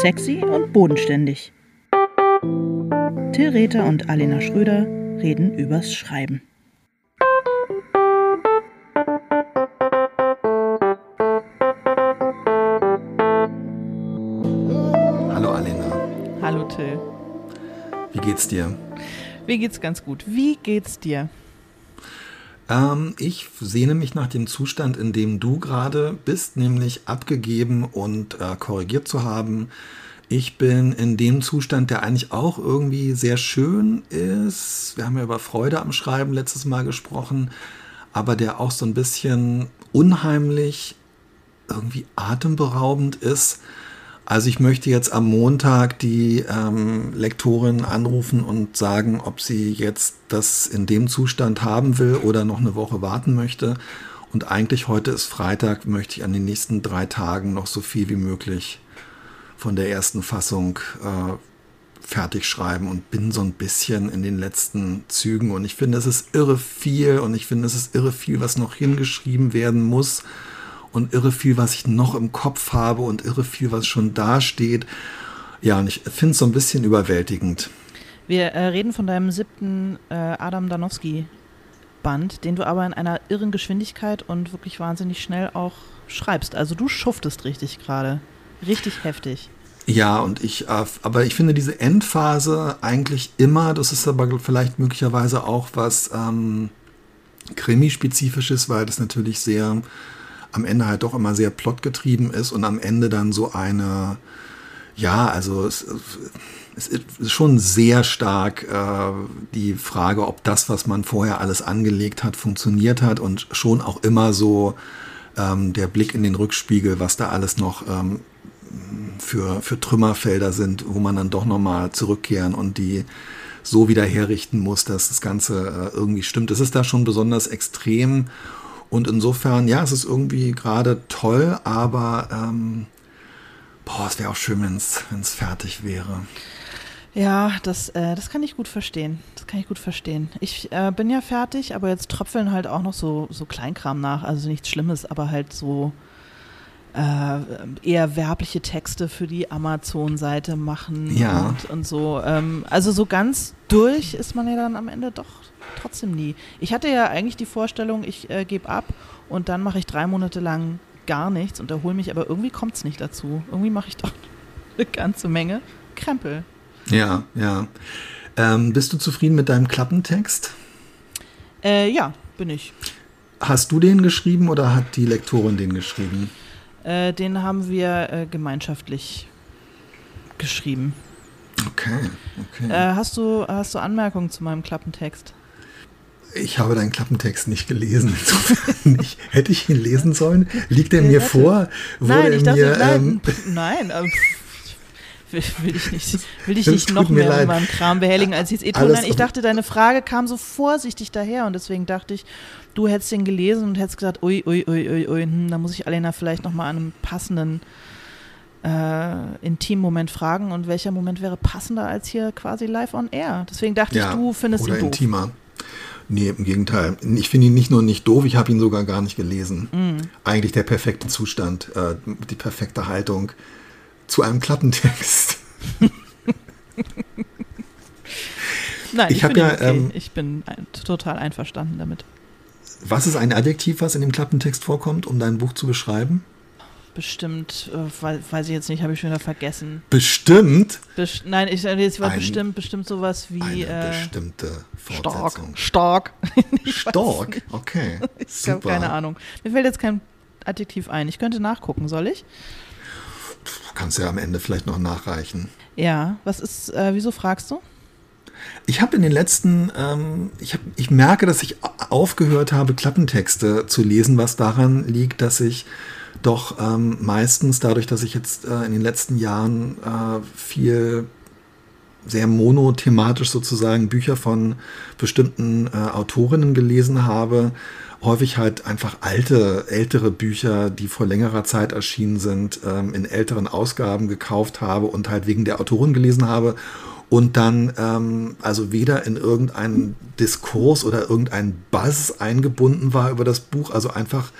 Sexy und bodenständig. Till Rether und Alena Schröder reden übers Schreiben. Hallo Alena, Hallo Till. wie geht's dir? Mir geht's ganz gut. Wie geht's dir? Ähm, ich sehne mich nach dem Zustand, in dem du gerade bist, nämlich abgegeben und äh, korrigiert zu haben. Ich bin in dem Zustand, der eigentlich auch irgendwie sehr schön ist. Wir haben ja über Freude am Schreiben letztes Mal gesprochen, aber der auch so ein bisschen unheimlich, irgendwie atemberaubend ist. Also ich möchte jetzt am Montag die ähm, Lektorin anrufen und sagen, ob sie jetzt das in dem Zustand haben will oder noch eine Woche warten möchte. Und eigentlich heute ist Freitag, möchte ich an den nächsten drei Tagen noch so viel wie möglich von der ersten Fassung äh, fertig schreiben und bin so ein bisschen in den letzten Zügen. Und ich finde, es ist irre viel und ich finde, es ist irre viel, was noch hingeschrieben werden muss und irre viel, was ich noch im Kopf habe und irre viel, was schon da steht. Ja, und ich finde es so ein bisschen überwältigend. Wir äh, reden von deinem siebten äh, Adam Danowski-Band, den du aber in einer irren Geschwindigkeit und wirklich wahnsinnig schnell auch schreibst. Also du schuftest richtig gerade. Richtig heftig. Ja, und ich, äh, aber ich finde diese Endphase eigentlich immer, das ist aber vielleicht möglicherweise auch was ähm, Krimi-spezifisches, weil das natürlich sehr am Ende halt doch immer sehr plotgetrieben ist und am Ende dann so eine, ja, also es, es ist schon sehr stark äh, die Frage, ob das, was man vorher alles angelegt hat, funktioniert hat und schon auch immer so ähm, der Blick in den Rückspiegel, was da alles noch ähm, für, für Trümmerfelder sind, wo man dann doch nochmal zurückkehren und die so wieder herrichten muss, dass das Ganze äh, irgendwie stimmt. Es ist da schon besonders extrem und insofern, ja, es ist irgendwie gerade toll, aber ähm, boah, es wäre auch schön, wenn es fertig wäre. Ja, das, äh, das kann ich gut verstehen. Das kann ich gut verstehen. Ich äh, bin ja fertig, aber jetzt tröpfeln halt auch noch so, so Kleinkram nach. Also nichts Schlimmes, aber halt so äh, eher werbliche Texte für die Amazon-Seite machen Ja. und, und so. Ähm, also so ganz durch ist man ja dann am Ende doch trotzdem nie. Ich hatte ja eigentlich die Vorstellung, ich äh, gebe ab und dann mache ich drei Monate lang gar nichts und erhole mich, aber irgendwie kommt es nicht dazu. Irgendwie mache ich doch eine ganze Menge Krempel. Ja, ja. Ähm, bist du zufrieden mit deinem Klappentext? Äh, ja, bin ich. Hast du den geschrieben oder hat die Lektorin den geschrieben? Äh, den haben wir äh, gemeinschaftlich geschrieben. Okay, okay. Äh, hast, du, hast du Anmerkungen zu meinem Klappentext? Ich habe deinen Klappentext nicht gelesen. Insofern nicht. Hätte ich ihn lesen sollen? Liegt er mir vor? Wurde nein, ich er dachte, mir, nein, ähm, nein, pff, will, will ich nicht, will ich nicht noch mehr leid. in meinem Kram behelligen, als es eh tun. Nein, ich dachte, deine Frage kam so vorsichtig daher und deswegen dachte ich, du hättest den gelesen und hättest gesagt, ui, ui, ui, ui, ui, hm, da muss ich Alena vielleicht noch mal an einem passenden äh, intimen Moment fragen und welcher Moment wäre passender als hier quasi live on air. Deswegen dachte ja, ich, du findest oder ihn doof. intimer. Nee, im Gegenteil. Ich finde ihn nicht nur nicht doof, ich habe ihn sogar gar nicht gelesen. Mm. Eigentlich der perfekte Zustand, äh, die perfekte Haltung zu einem Klappentext. Nein, Ich ich, bin ja, okay. ähm, ich bin total einverstanden damit. Was ist ein Adjektiv, was in dem Klappentext vorkommt, um dein Buch zu beschreiben? Bestimmt, äh, wei- weiß ich jetzt nicht, habe ich schon wieder vergessen. Bestimmt Best nein, ich jetzt war Ein- bestimmt, bestimmt sowas wie eine äh, bestimmte stark. Fortsetzung. Stark. Stark, nicht. okay. Ich habe keine Ahnung. Mir fällt jetzt kein Adjektiv ein. Ich könnte nachgucken, soll ich? Kannst du ja am Ende vielleicht noch nachreichen. Ja, was ist, äh, wieso fragst du? Ich habe in den letzten, ähm, ich, hab, ich merke, dass ich aufgehört habe, Klappentexte zu lesen, was daran liegt, dass ich doch ähm, meistens dadurch, dass ich jetzt äh, in den letzten Jahren äh, viel sehr monothematisch sozusagen Bücher von bestimmten äh, Autorinnen gelesen habe, häufig halt einfach alte, ältere Bücher, die vor längerer Zeit erschienen sind, ähm, in älteren Ausgaben gekauft habe und halt wegen der Autorin gelesen habe und dann ähm, also weder in irgendeinen Diskurs oder irgendeinen Buzz eingebunden war über das Buch, also einfach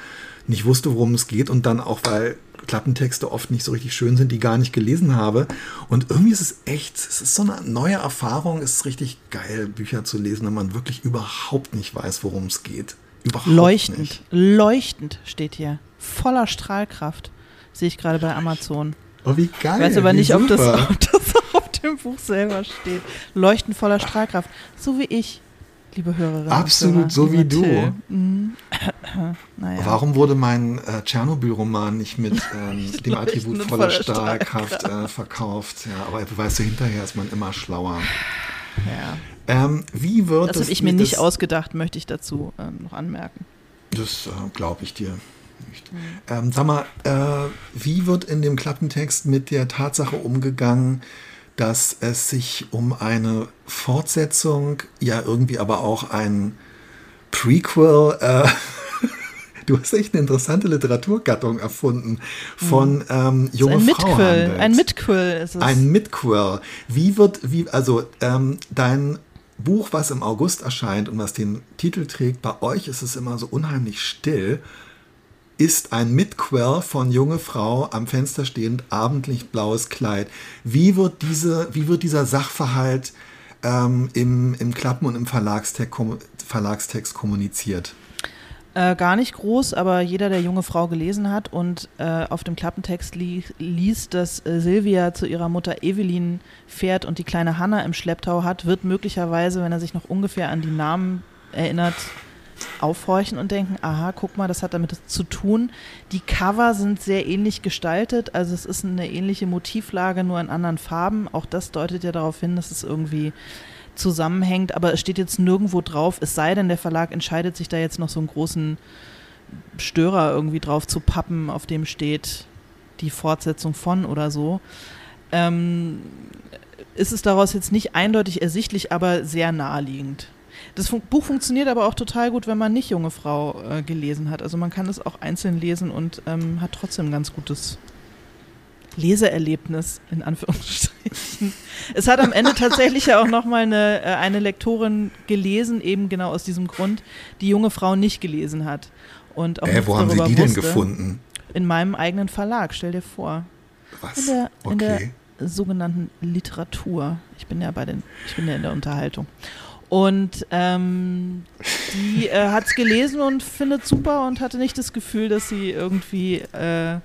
nicht wusste, worum es geht und dann auch, weil Klappentexte oft nicht so richtig schön sind, die gar nicht gelesen habe. Und irgendwie ist es echt, es ist so eine neue Erfahrung, es ist richtig geil, Bücher zu lesen, wenn man wirklich überhaupt nicht weiß, worum es geht. Überhaupt leuchtend, nicht. leuchtend steht hier. Voller Strahlkraft. Sehe ich gerade bei Amazon. Oh, wie geil. Ich weiß aber nicht, ob das, ob das auf dem Buch selber steht. Leuchtend voller Strahlkraft. So wie ich, liebe Hörerinnen. Absolut, so wie du. Mhm. naja. Warum wurde mein äh, Tschernobyl-Roman nicht mit ähm, dem Attribut voller voller Strahlkraft äh, verkauft? Ja, aber du weißt ja, hinterher ist man immer schlauer. Ja. Ähm, wie wird Das habe ich mir nicht das, ausgedacht, möchte ich dazu ähm, noch anmerken. Das äh, glaube ich dir nicht. Mhm. Ähm, sag mal, äh, wie wird in dem Klappentext mit der Tatsache umgegangen, dass es sich um eine Fortsetzung, ja irgendwie aber auch ein Prequel, äh, du hast echt eine interessante Literaturgattung erfunden, von ähm, junge ein Frau Mitquill. handelt. Ein Mitquill ist es. Ein Midquel. Wie wird, wie, also ähm, dein Buch, was im August erscheint und was den Titel trägt, bei euch ist es immer so unheimlich still, ist ein Midquel von junge Frau am Fenster stehend, abendlichtblaues Kleid. Wie wird, diese, wie wird dieser Sachverhalt ähm, im, im Klappen- und im Verlagstext, Verlagstext kommuniziert? Äh, gar nicht groß, aber jeder, der junge Frau gelesen hat und äh, auf dem Klappentext li liest, dass äh, Silvia zu ihrer Mutter Evelyn fährt und die kleine Hanna im Schlepptau hat, wird möglicherweise, wenn er sich noch ungefähr an die Namen erinnert, aufhorchen und denken, aha, guck mal, das hat damit zu tun. Die Cover sind sehr ähnlich gestaltet, also es ist eine ähnliche Motivlage, nur in anderen Farben. Auch das deutet ja darauf hin, dass es irgendwie zusammenhängt, aber es steht jetzt nirgendwo drauf, es sei denn, der Verlag entscheidet sich da jetzt noch so einen großen Störer irgendwie drauf zu pappen, auf dem steht die Fortsetzung von oder so. Ähm, ist es daraus jetzt nicht eindeutig ersichtlich, aber sehr naheliegend. Das Fun Buch funktioniert aber auch total gut, wenn man nicht junge Frau äh, gelesen hat. Also man kann es auch einzeln lesen und ähm, hat trotzdem ein ganz gutes Leseerlebnis, in Anführungsstrichen. Es hat am Ende tatsächlich ja auch nochmal eine, äh, eine Lektorin gelesen, eben genau aus diesem Grund, die junge Frau nicht gelesen hat. Und auch Äh, wo haben Sie die denn wusste. gefunden? In meinem eigenen Verlag, stell dir vor. Was? In der, in der okay. sogenannten Literatur. Ich bin ja bei den, ich bin ja in der Unterhaltung. Und ähm, die äh, hat es gelesen und findet super und hatte nicht das Gefühl, dass sie irgendwie äh,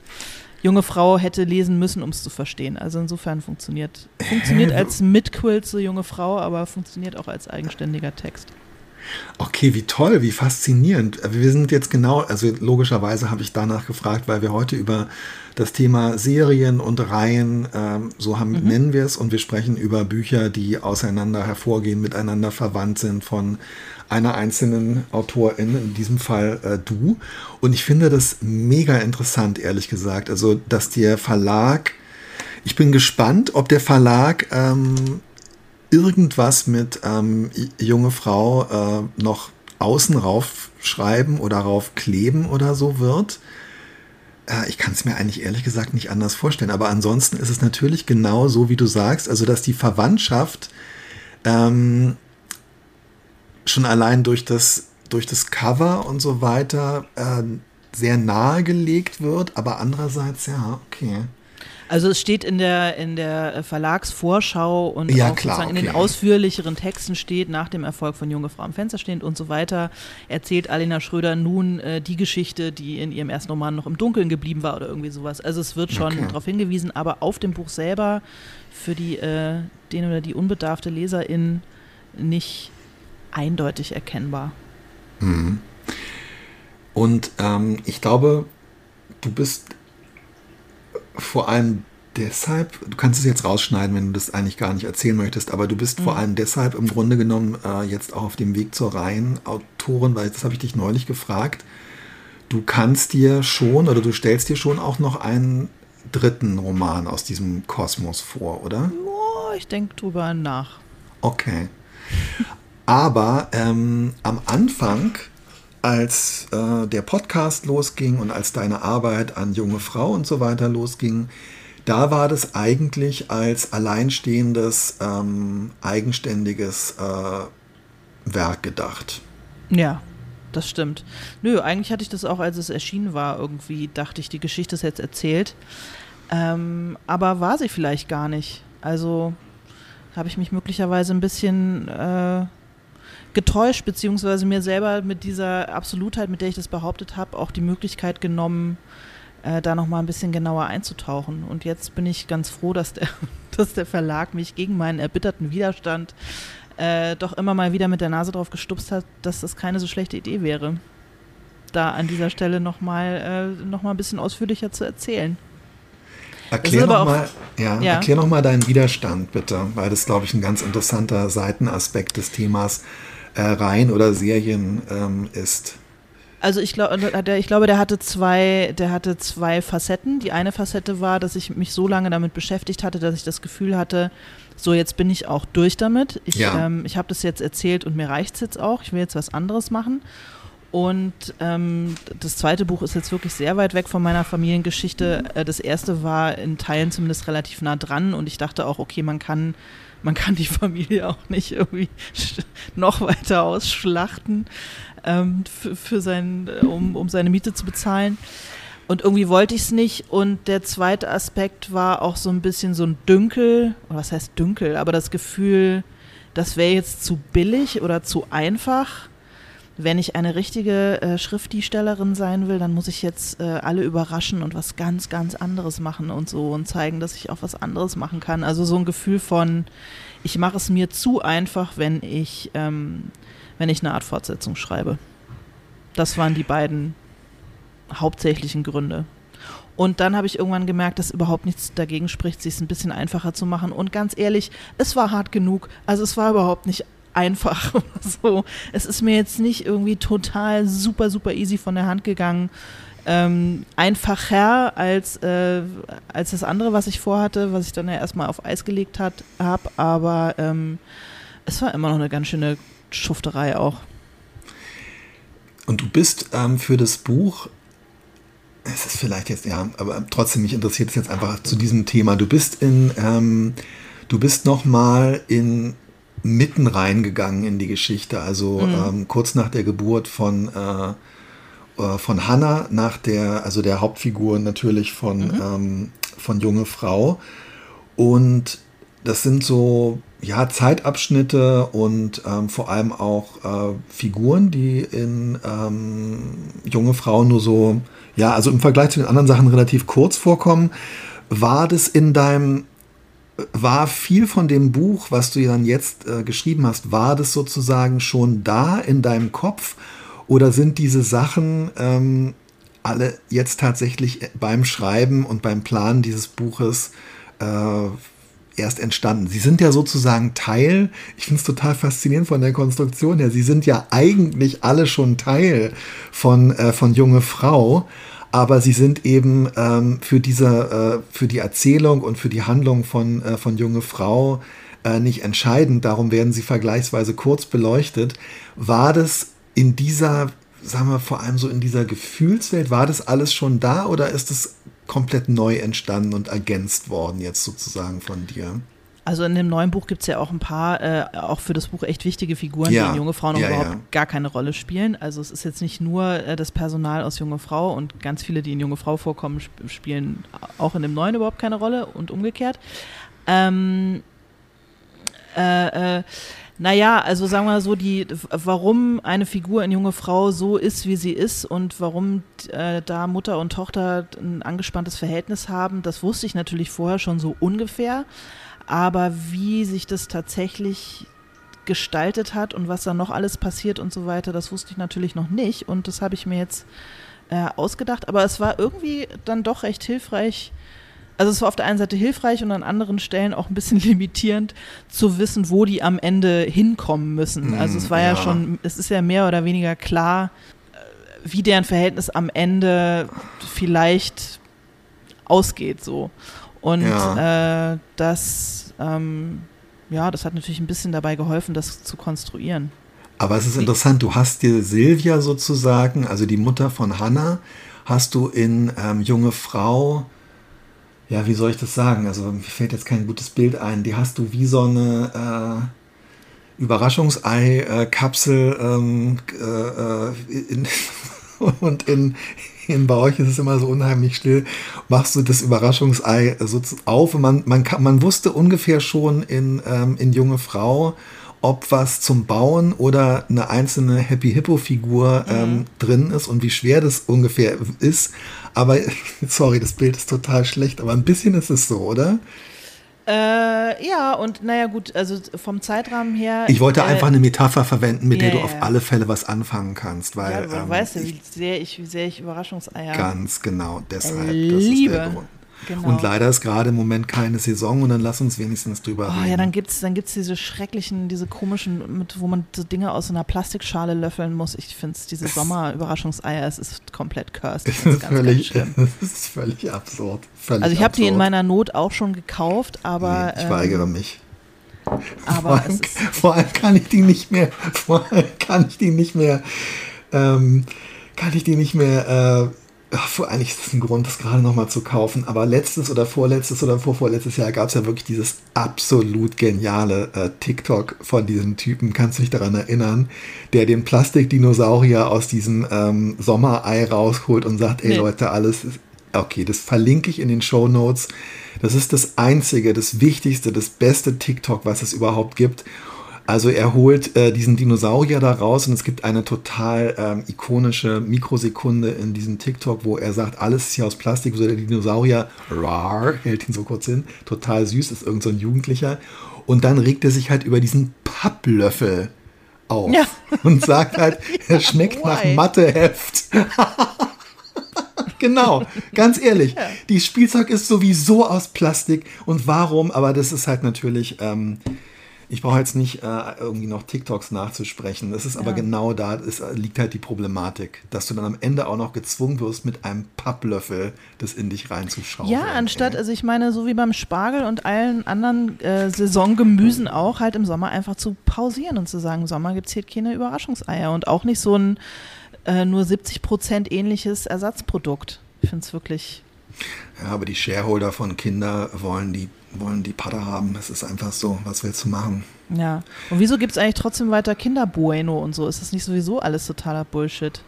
junge Frau hätte lesen müssen, um es zu verstehen. Also insofern funktioniert funktioniert als Mitquill zu junge Frau, aber funktioniert auch als eigenständiger Text. Okay, wie toll, wie faszinierend. Wir sind jetzt genau, also logischerweise habe ich danach gefragt, weil wir heute über das Thema Serien und Reihen, ähm, so haben, nennen wir es, und wir sprechen über Bücher, die auseinander hervorgehen, miteinander verwandt sind von einer einzelnen Autorin, in diesem Fall äh, du. Und ich finde das mega interessant, ehrlich gesagt. Also, dass der Verlag, ich bin gespannt, ob der Verlag ähm, irgendwas mit ähm, junge Frau äh, noch außen rauf schreiben oder rauf kleben oder so wird. Äh, ich kann es mir eigentlich ehrlich gesagt nicht anders vorstellen. Aber ansonsten ist es natürlich genau so, wie du sagst, also dass die Verwandtschaft ähm, schon allein durch das, durch das Cover und so weiter äh, sehr nahegelegt wird, aber andererseits, ja, okay. Also es steht in der, in der Verlagsvorschau und Ja, auch klar, sozusagen in den okay. ausführlicheren Texten steht, nach dem Erfolg von Junge Frau am Fenster stehend und so weiter, erzählt Alena Schröder nun äh, die Geschichte, die in ihrem ersten Roman noch im Dunkeln geblieben war oder irgendwie sowas. Also es wird schon Okay. darauf hingewiesen, aber auf dem Buch selber für die, äh, den oder die unbedarfte Leserin nicht eindeutig erkennbar. Mhm. Und ähm, ich glaube, du bist vor allem deshalb, du kannst es jetzt rausschneiden, wenn du das eigentlich gar nicht erzählen möchtest, aber du bist vor allem deshalb im Grunde genommen äh, jetzt auch auf dem Weg zur Reihenautorin, weil das habe ich dich neulich gefragt. Du kannst dir schon oder du stellst dir schon auch noch einen dritten Roman aus diesem Kosmos vor, oder? Oh, ich denke drüber nach. Okay. Aber ähm, am Anfang, als äh, der Podcast losging und als deine Arbeit an junge Frau und so weiter losging, da war das eigentlich als alleinstehendes, ähm, eigenständiges äh, Werk gedacht. Ja. das stimmt. Nö, eigentlich hatte ich das auch, als es erschienen war, irgendwie dachte ich, die Geschichte ist jetzt erzählt. Ähm, aber war sie vielleicht gar nicht. Also habe ich mich möglicherweise ein bisschen äh, getäuscht, beziehungsweise mir selber mit dieser Absolutheit, mit der ich das behauptet habe, auch die Möglichkeit genommen, äh, da nochmal ein bisschen genauer einzutauchen. Und jetzt bin ich ganz froh, dass der, dass der Verlag mich gegen meinen erbitterten Widerstand äh, doch immer mal wieder mit der Nase drauf gestupst hat, dass das keine so schlechte Idee wäre, da an dieser Stelle nochmal äh, noch ein bisschen ausführlicher zu erzählen. Erklär nochmal ja, ja. noch deinen Widerstand bitte, weil das, glaube ich, ein ganz interessanter Seitenaspekt des Themas äh, Reihen oder Serien ähm, ist. Also ich, glaub, ich glaube, der hatte zwei, der hatte zwei Facetten. Die eine Facette war, dass ich mich so lange damit beschäftigt hatte, dass ich das Gefühl hatte, so jetzt bin ich auch durch damit. Ich, ja. ähm, ich habe das jetzt erzählt und mir reicht es jetzt auch. Ich will jetzt was anderes machen. Und ähm, das zweite Buch ist jetzt wirklich sehr weit weg von meiner Familiengeschichte. Äh, das erste war in Teilen zumindest relativ nah dran und ich dachte auch, okay, man kann, man kann die Familie auch nicht irgendwie noch weiter ausschlachten, ähm, für, für sein, um, um seine Miete zu bezahlen. Und irgendwie wollte ich es nicht. Und der zweite Aspekt war auch so ein bisschen so ein Dünkel, oder was heißt Dünkel, aber das Gefühl, das wäre jetzt zu billig oder zu einfach wenn ich eine richtige äh, Schriftstellerin sein will, dann muss ich jetzt äh, alle überraschen und was ganz, ganz anderes machen und so und zeigen, dass ich auch was anderes machen kann. Also so ein Gefühl von, ich mache es mir zu einfach, wenn ich, ähm, wenn ich eine Art Fortsetzung schreibe. Das waren die beiden hauptsächlichen Gründe. Und dann habe ich irgendwann gemerkt, dass überhaupt nichts dagegen spricht, sich es ein bisschen einfacher zu machen. Und ganz ehrlich, es war hart genug. Also es war überhaupt nicht einfach so. Es ist mir jetzt nicht irgendwie total super, super easy von der Hand gegangen. Ähm, einfacher als, äh, als das andere, was ich vorhatte, was ich dann ja erstmal auf Eis gelegt habe, aber ähm, es war immer noch eine ganz schöne Schufterei auch. Und du bist ähm, für das Buch, es ist vielleicht jetzt, ja, aber trotzdem, mich interessiert es jetzt einfach zu diesem Thema. Du bist in, ähm, du bist nochmal in mitten reingegangen in die Geschichte. Also mhm. ähm, kurz nach der Geburt von, äh, äh, von Hannah, nach der, also der Hauptfigur natürlich von, mhm. ähm, von junge Frau. Und das sind so ja, Zeitabschnitte und ähm, vor allem auch äh, Figuren, die in ähm, junge Frauen nur so, ja, also im Vergleich zu den anderen Sachen relativ kurz vorkommen. War das in deinem war viel von dem Buch, was du dann jetzt äh, geschrieben hast, war das sozusagen schon da in deinem Kopf oder sind diese Sachen ähm, alle jetzt tatsächlich beim Schreiben und beim Planen dieses Buches äh, erst entstanden? Sie sind ja sozusagen Teil, ich finde es total faszinierend von der Konstruktion her, sie sind ja eigentlich alle schon Teil von, äh, von Junge Frau aber sie sind eben ähm, für diese, äh, für die Erzählung und für die Handlung von, äh, von junge Frau äh, nicht entscheidend. Darum werden sie vergleichsweise kurz beleuchtet. War das in dieser, sagen wir vor allem so in dieser Gefühlswelt, war das alles schon da oder ist es komplett neu entstanden und ergänzt worden jetzt sozusagen von dir? Also in dem neuen Buch gibt es ja auch ein paar, äh, auch für das Buch echt wichtige Figuren, ja. die in Junge Frauen ja, überhaupt ja. gar keine Rolle spielen. Also es ist jetzt nicht nur äh, das Personal aus Junge Frau und ganz viele, die in Junge Frau vorkommen, sp spielen auch in dem neuen überhaupt keine Rolle und umgekehrt. Ähm, äh, äh, naja, also sagen wir mal so, die, warum eine Figur in junge Frau so ist, wie sie ist und warum äh, da Mutter und Tochter ein angespanntes Verhältnis haben, das wusste ich natürlich vorher schon so ungefähr. Aber wie sich das tatsächlich gestaltet hat und was da noch alles passiert und so weiter, das wusste ich natürlich noch nicht. Und das habe ich mir jetzt äh, ausgedacht. Aber es war irgendwie dann doch recht hilfreich. Also es war auf der einen Seite hilfreich und an anderen Stellen auch ein bisschen limitierend zu wissen, wo die am Ende hinkommen müssen. Mm, also es war ja. ja schon, es ist ja mehr oder weniger klar, äh, wie deren Verhältnis am Ende vielleicht ausgeht so. Und ja. äh, das, ähm, ja, das hat natürlich ein bisschen dabei geholfen, das zu konstruieren. Aber es ist interessant, du hast dir Silvia sozusagen, also die Mutter von Hannah, hast du in ähm, junge Frau, ja, wie soll ich das sagen? Also mir fällt jetzt kein gutes Bild ein. Die hast du wie so eine, äh, Überraschungsei-Kapsel ähm, äh, in, und in bei euch ist es immer so unheimlich still, machst du das Überraschungsei so auf und man, man, kann, man wusste ungefähr schon in, ähm, in junge Frau, ob was zum Bauen oder eine einzelne Happy Hippo Figur ähm, mhm. drin ist und wie schwer das ungefähr ist. Aber sorry, das Bild ist total schlecht, aber ein bisschen ist es so, oder? Äh, ja, und naja, gut, also vom Zeitrahmen her. Ich wollte äh, einfach eine Metapher verwenden, mit yeah, der du auf alle Fälle was anfangen kannst, weil. Ja, ähm, weißt du, wie sehr ich, wie sehr ich Überraschungseier. Ganz genau, deshalb. Liebe. Genau. Und leider ist gerade im Moment keine Saison und dann lass uns wenigstens drüber oh, reden. Ja, dann gibt es dann gibt's diese schrecklichen, diese komischen, mit, wo man so Dinge aus einer Plastikschale löffeln muss. Ich finde es, diese Sommer-Überraschungseier, es ist komplett cursed. Es ist, völlig, es ist völlig absurd. Völlig also ich habe die in meiner Not auch schon gekauft, aber. Nee, ich ähm, weigere mich. Aber vor allem, vor allem, kann ich die nicht mehr, vor allem kann ich die nicht mehr, ähm, kann ich die nicht mehr äh, Ach, eigentlich ist das ein Grund, das gerade nochmal zu kaufen. Aber letztes oder vorletztes oder vorvorletztes Jahr gab es ja wirklich dieses absolut geniale äh, TikTok von diesem Typen, kannst du dich daran erinnern, der den Plastikdinosaurier aus diesem ähm, Sommerei rausholt und sagt, ey nee. Leute, alles ist. Okay, das verlinke ich in den Show Notes. Das ist das einzige, das wichtigste, das beste TikTok, was es überhaupt gibt. Also er holt äh, diesen Dinosaurier da raus und es gibt eine total ähm, ikonische Mikrosekunde in diesem TikTok, wo er sagt, alles ist hier aus Plastik, so der Dinosaurier rar, hält ihn so kurz hin, total süß, ist irgend so ein Jugendlicher. Und dann regt er sich halt über diesen Papplöffel auf ja. und sagt halt, er schmeckt nach Matheheft. genau, ganz ehrlich. Ja. Die Spielzeug ist sowieso aus Plastik und warum, aber das ist halt natürlich... Ähm, ich brauche jetzt nicht äh, irgendwie noch TikToks nachzusprechen. Das ist ja. aber genau da ist, liegt halt die Problematik, dass du dann am Ende auch noch gezwungen wirst, mit einem Papplöffel das in dich reinzuschauen. Ja, anstatt, ey. also ich meine, so wie beim Spargel und allen anderen äh, Saisongemüsen auch, halt im Sommer einfach zu pausieren und zu sagen, im Sommer gibt es hier keine Überraschungseier und auch nicht so ein äh, nur 70 Prozent ähnliches Ersatzprodukt. Ich finde es wirklich. Ja, aber die Shareholder von Kinder wollen die wollen die Pader haben. Es ist einfach so, was willst du machen? Ja. Und wieso gibt es eigentlich trotzdem weiter Kinderbueno und so? Ist das nicht sowieso alles totaler Bullshit?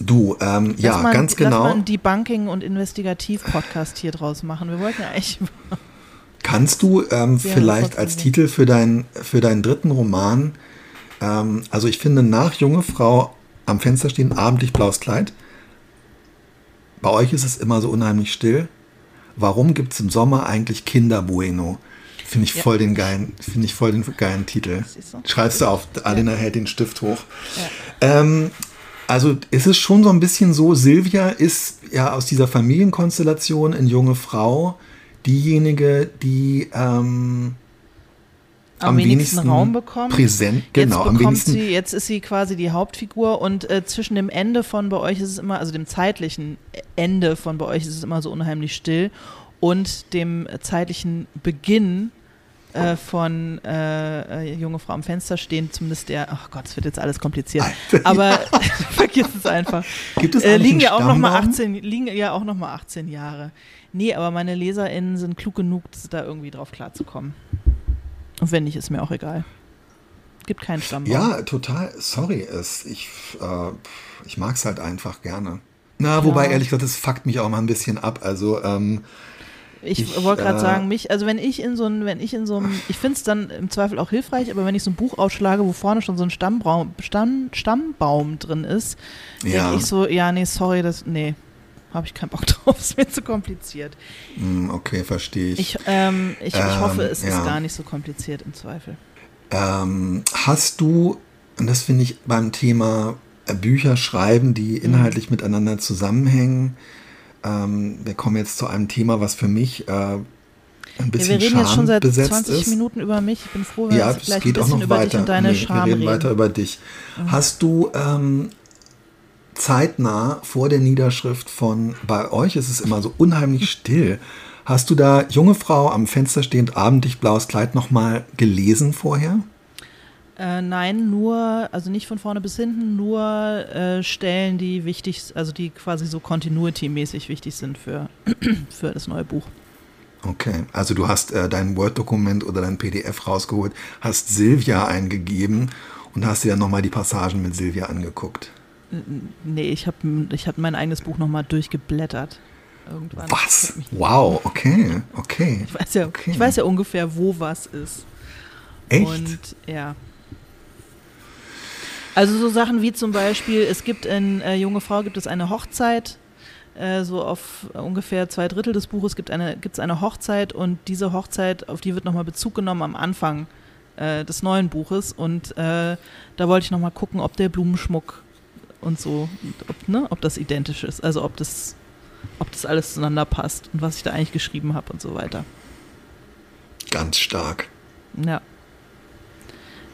Du, ähm, ja, man, ganz genau. Lass mal einen Debunking- und Investigativ-Podcast hier draus machen. Wir wollten ja eigentlich. Kannst du ähm, vielleicht als Titel für, dein, für deinen dritten Roman, ähm, also ich finde nach Junge Frau am Fenster stehen, abendlich blaues Kleid. Bei euch ist es immer so unheimlich still warum gibt es im Sommer eigentlich Kinderbueno? Finde ich, ja. voll den geilen, finde ich voll den geilen Titel. So. Schreibst du auf, Alina ja. hält den Stift hoch. Ja. Ähm, also ist es schon so ein bisschen so, Silvia ist ja aus dieser Familienkonstellation in junge Frau diejenige, die ähm, am, am wenigsten, wenigsten, Raum bekommt. Präsent, genau. Jetzt, bekommt sie, jetzt ist sie quasi die Hauptfigur und äh, zwischen dem Ende von bei euch ist es immer, also dem zeitlichen Ende von bei euch ist es immer so unheimlich still und dem zeitlichen Beginn äh, von äh, äh junge Frau am Fenster stehen, zumindest der, ach Gott, es wird jetzt alles kompliziert, aber vergiss es einfach. Gibt es äh, liegen ja auch noch mal 18, liegen ja auch noch mal 18 Jahre. Nee, aber meine LeserInnen sind klug genug, da irgendwie drauf klarzukommen. Und wenn nicht, ist mir auch egal. Gibt keinen Stammbaum. Ja, total. Sorry, es, ich, äh, ich mag es halt einfach gerne. Na, wobei, ja. ehrlich gesagt, das fuckt mich auch mal ein bisschen ab. Also, ähm, ich, ich wollte gerade äh, sagen, mich, also wenn ich in so einem, wenn ich in so einem, ich finde es dann im Zweifel auch hilfreich, aber wenn ich so ein Buch aufschlage, wo vorne schon so ein Stammbaum, Stamm, Stammbaum drin ist, ja. denke ich so, ja, nee, sorry, das, nee, habe ich keinen Bock drauf, ist mir zu kompliziert. Mm, okay, verstehe ich. Ich, ähm, ich, ähm, ich hoffe, es ja. ist gar nicht so kompliziert im Zweifel. Ähm, hast du, und das finde ich beim Thema äh, Bücher schreiben, die mhm. inhaltlich mhm. miteinander zusammenhängen, ähm, wir kommen jetzt zu einem Thema, was für mich äh, ein bisschen ja, wir reden Scham jetzt schon seit 20 ist. Minuten über mich. Ich bin froh, wenn ja, wir vielleicht geht ein bisschen auch noch über weiter. dich und deine nee, Scham wir reden, reden. weiter über dich. Mhm. Hast du ähm, zeitnah vor der Niederschrift von, bei euch ist es immer so unheimlich still. Hast du da junge Frau am Fenster stehend, abendlich blaues Kleid nochmal gelesen vorher? Äh, nein, nur, also nicht von vorne bis hinten, nur äh, Stellen, die wichtig, also die quasi so continuity-mäßig wichtig sind für, für das neue Buch. Okay, also du hast äh, dein Word-Dokument oder dein PDF rausgeholt, hast Silvia eingegeben und hast dir dann nochmal die Passagen mit Silvia angeguckt. Nee, ich habe ich hab mein eigenes Buch nochmal durchgeblättert. Irgendwann. Was? Wow, okay, okay. Ich weiß, ja, okay. ich weiß ja ungefähr, wo was ist. Echt? Und ja. Also so Sachen wie zum Beispiel, es gibt in äh, Junge Frau gibt es eine Hochzeit, äh, so auf ungefähr zwei Drittel des Buches gibt es eine, eine Hochzeit und diese Hochzeit, auf die wird nochmal Bezug genommen am Anfang äh, des neuen Buches und äh, da wollte ich nochmal gucken, ob der Blumenschmuck und so, ob, ne, ob das identisch ist, also ob das, ob das alles zueinander passt und was ich da eigentlich geschrieben habe und so weiter. Ganz stark. Ja.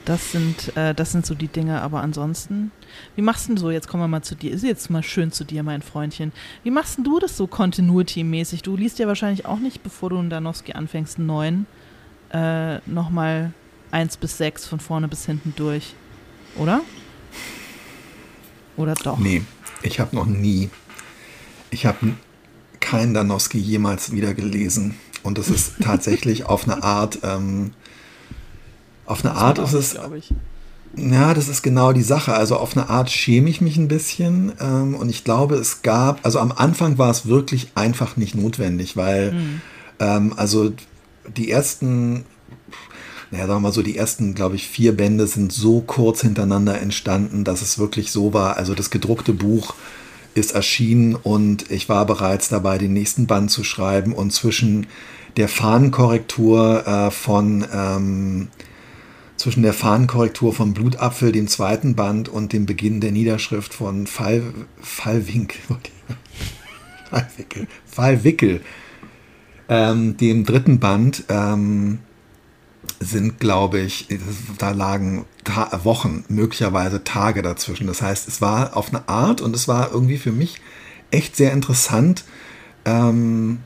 Das sind, äh, das sind so die Dinge, aber ansonsten, wie machst du so, jetzt kommen wir mal zu dir, ist jetzt mal schön zu dir, mein Freundchen. Wie machst du das so Continuity-mäßig? Du liest ja wahrscheinlich auch nicht, bevor du in Danowski anfängst, einen neuen, äh, nochmal eins bis sechs von vorne bis hinten durch, oder? Oder doch? Nee, ich habe noch nie, ich habe keinen Danowski jemals wieder gelesen. Und das ist tatsächlich auf eine Art, ähm, auf eine Art ist es. Ja, das ist genau die Sache. Also auf eine Art schäme ich mich ein bisschen. Ähm, und ich glaube, es gab, also am Anfang war es wirklich einfach nicht notwendig, weil mhm. ähm, also die ersten, naja, sagen wir mal so, die ersten, glaube ich, vier Bände sind so kurz hintereinander entstanden, dass es wirklich so war. Also das gedruckte Buch ist erschienen und ich war bereits dabei, den nächsten Band zu schreiben und zwischen der Fahnenkorrektur äh, von ähm, zwischen der Fahnenkorrektur von Blutapfel, dem zweiten Band, und dem Beginn der Niederschrift von Fall, Fallwinkel, Fallwickel, Fallwickel ähm, dem dritten Band, ähm, sind, glaube ich, da lagen Ta Wochen, möglicherweise Tage dazwischen. Das heißt, es war auf eine Art und es war irgendwie für mich echt sehr interessant, ähm,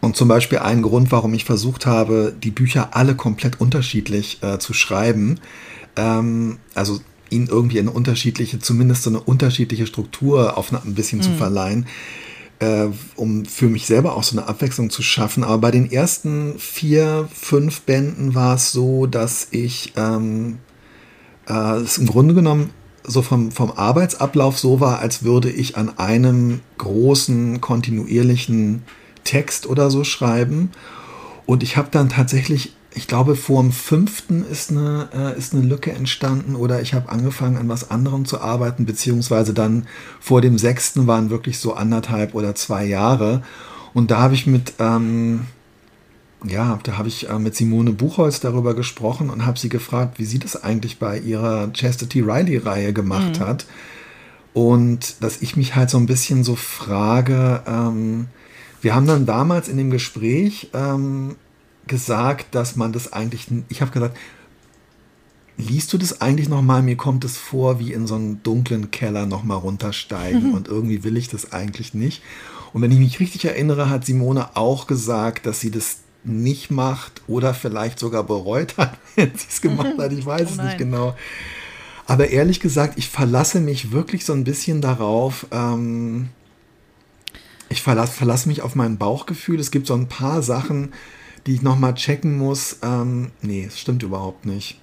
und zum Beispiel ein Grund, warum ich versucht habe, die Bücher alle komplett unterschiedlich äh, zu schreiben, ähm, also ihnen irgendwie eine unterschiedliche, zumindest so eine unterschiedliche Struktur auf eine, ein bisschen mhm. zu verleihen, äh, um für mich selber auch so eine Abwechslung zu schaffen. Aber bei den ersten vier, fünf Bänden war es so, dass ich ähm, äh, es im Grunde genommen so vom, vom Arbeitsablauf so war, als würde ich an einem großen, kontinuierlichen Text oder so schreiben. Und ich habe dann tatsächlich, ich glaube, vor dem fünften ist eine, äh, ist eine Lücke entstanden oder ich habe angefangen an was anderem zu arbeiten, beziehungsweise dann vor dem sechsten waren wirklich so anderthalb oder zwei Jahre. Und da habe ich mit, ähm, ja, da habe ich äh, mit Simone Buchholz darüber gesprochen und habe sie gefragt, wie sie das eigentlich bei ihrer Chastity Riley-Reihe gemacht mhm. hat. Und dass ich mich halt so ein bisschen so frage, ähm, wir haben dann damals in dem Gespräch ähm, gesagt, dass man das eigentlich, ich habe gesagt, liest du das eigentlich nochmal? Mir kommt es vor, wie in so einen dunklen Keller nochmal runtersteigen mhm. und irgendwie will ich das eigentlich nicht. Und wenn ich mich richtig erinnere, hat Simone auch gesagt, dass sie das nicht macht oder vielleicht sogar bereut hat, wenn sie es gemacht hat. Ich weiß oh es nicht genau. Aber ehrlich gesagt, ich verlasse mich wirklich so ein bisschen darauf, ähm, ich verlasse verlass mich auf mein Bauchgefühl. Es gibt so ein paar Sachen, die ich nochmal checken muss. Ähm, nee, es stimmt überhaupt nicht.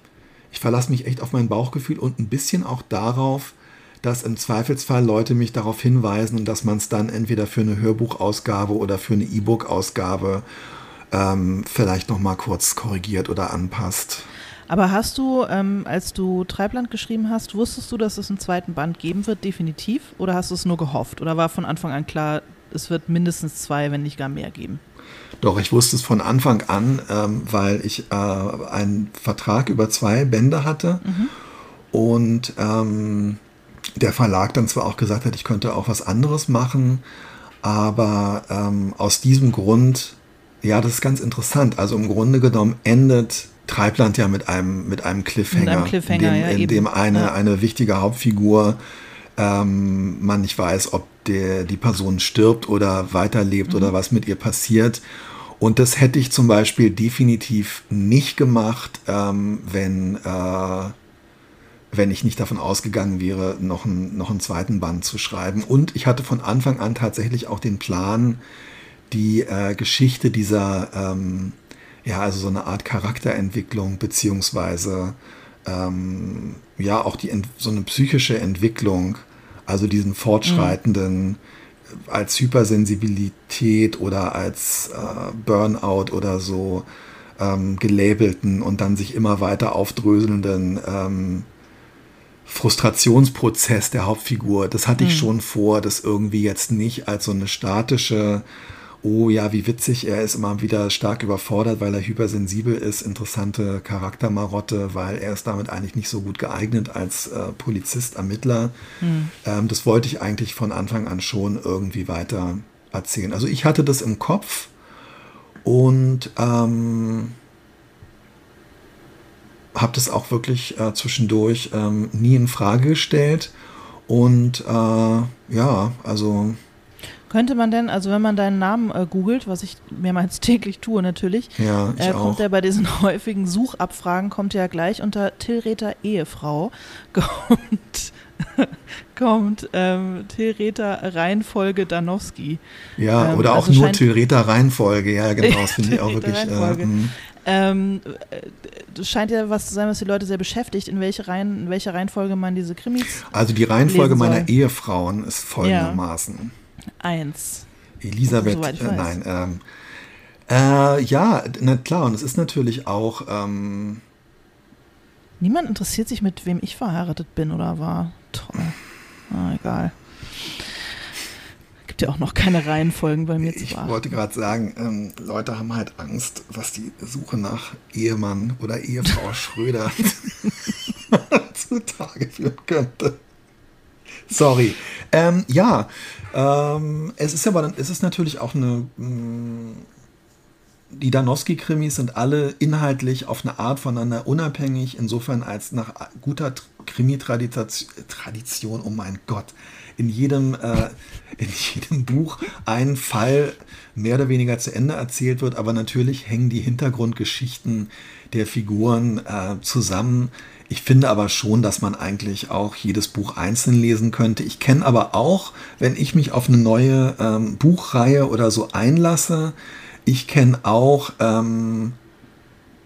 Ich verlasse mich echt auf mein Bauchgefühl und ein bisschen auch darauf, dass im Zweifelsfall Leute mich darauf hinweisen und dass man es dann entweder für eine Hörbuchausgabe oder für eine E-Book-Ausgabe ähm, vielleicht nochmal kurz korrigiert oder anpasst. Aber hast du, ähm, als du Treibland geschrieben hast, wusstest du, dass es einen zweiten Band geben wird, definitiv? Oder hast du es nur gehofft? Oder war von Anfang an klar, es wird mindestens zwei, wenn nicht gar mehr geben. Doch, ich wusste es von Anfang an, ähm, weil ich äh, einen Vertrag über zwei Bände hatte mhm. und ähm, der Verlag dann zwar auch gesagt hat, ich könnte auch was anderes machen, aber ähm, aus diesem Grund, ja, das ist ganz interessant. Also im Grunde genommen endet Treibland ja mit einem, mit einem Cliffhanger, mit einem Cliffhanger in dem, ja, in dem eine, ja. eine wichtige Hauptfigur ähm, man nicht weiß, ob der, die Person stirbt oder weiterlebt mhm. oder was mit ihr passiert. Und das hätte ich zum Beispiel definitiv nicht gemacht, ähm, wenn, äh, wenn ich nicht davon ausgegangen wäre, noch, ein, noch einen zweiten Band zu schreiben. Und ich hatte von Anfang an tatsächlich auch den Plan, die äh, Geschichte dieser, ähm, ja, also so eine Art Charakterentwicklung, beziehungsweise ähm, ja, auch die, so eine psychische Entwicklung, also diesen fortschreitenden, mhm. als Hypersensibilität oder als äh, Burnout oder so ähm, gelabelten und dann sich immer weiter aufdröselnden ähm, Frustrationsprozess der Hauptfigur. Das hatte ich mhm. schon vor, das irgendwie jetzt nicht als so eine statische, oh ja, wie witzig, er ist immer wieder stark überfordert, weil er hypersensibel ist, interessante Charaktermarotte, weil er ist damit eigentlich nicht so gut geeignet als äh, Polizist, Ermittler. Mhm. Ähm, das wollte ich eigentlich von Anfang an schon irgendwie weiter erzählen. Also ich hatte das im Kopf und ähm, habe das auch wirklich äh, zwischendurch ähm, nie in Frage gestellt. Und äh, ja, also. Könnte man denn, also wenn man deinen Namen äh, googelt, was ich mehrmals täglich tue natürlich, ja, äh, kommt er bei diesen häufigen Suchabfragen, kommt er gleich unter Tillräter Ehefrau, kommt, kommt ähm, Tillräter Reihenfolge Danowski. Ja, ähm, oder auch also nur Tillräter Reihenfolge, ja genau, das finde ich auch wirklich. Äh, ähm, das scheint ja was zu sein, was die Leute sehr beschäftigt, in, welche Reihen, in welcher Reihenfolge man diese Krimis. Also die Reihenfolge meiner Ehefrauen ist folgendermaßen: ja. Eins. Elisabeth, äh, nein, ähm, äh, ja, na klar, und es ist natürlich auch. Ähm, Niemand interessiert sich, mit wem ich verheiratet bin oder war. Toll. Ah, egal gibt ja auch noch keine Reihenfolgen bei mir zu Ich wollte gerade sagen, ähm, Leute haben halt Angst, was die Suche nach Ehemann oder Ehefrau Schröder zutage führen könnte. Sorry. Ähm, ja, ähm, es ist aber es ist natürlich auch eine. Mm, die Danowski-Krimis sind alle inhaltlich auf eine Art voneinander unabhängig, insofern als nach guter Krimi-Tradition, oh mein Gott, in jedem, äh, in jedem Buch ein Fall mehr oder weniger zu Ende erzählt wird, aber natürlich hängen die Hintergrundgeschichten der Figuren äh, zusammen. Ich finde aber schon, dass man eigentlich auch jedes Buch einzeln lesen könnte. Ich kenne aber auch, wenn ich mich auf eine neue ähm, Buchreihe oder so einlasse, ich kenne auch, ähm,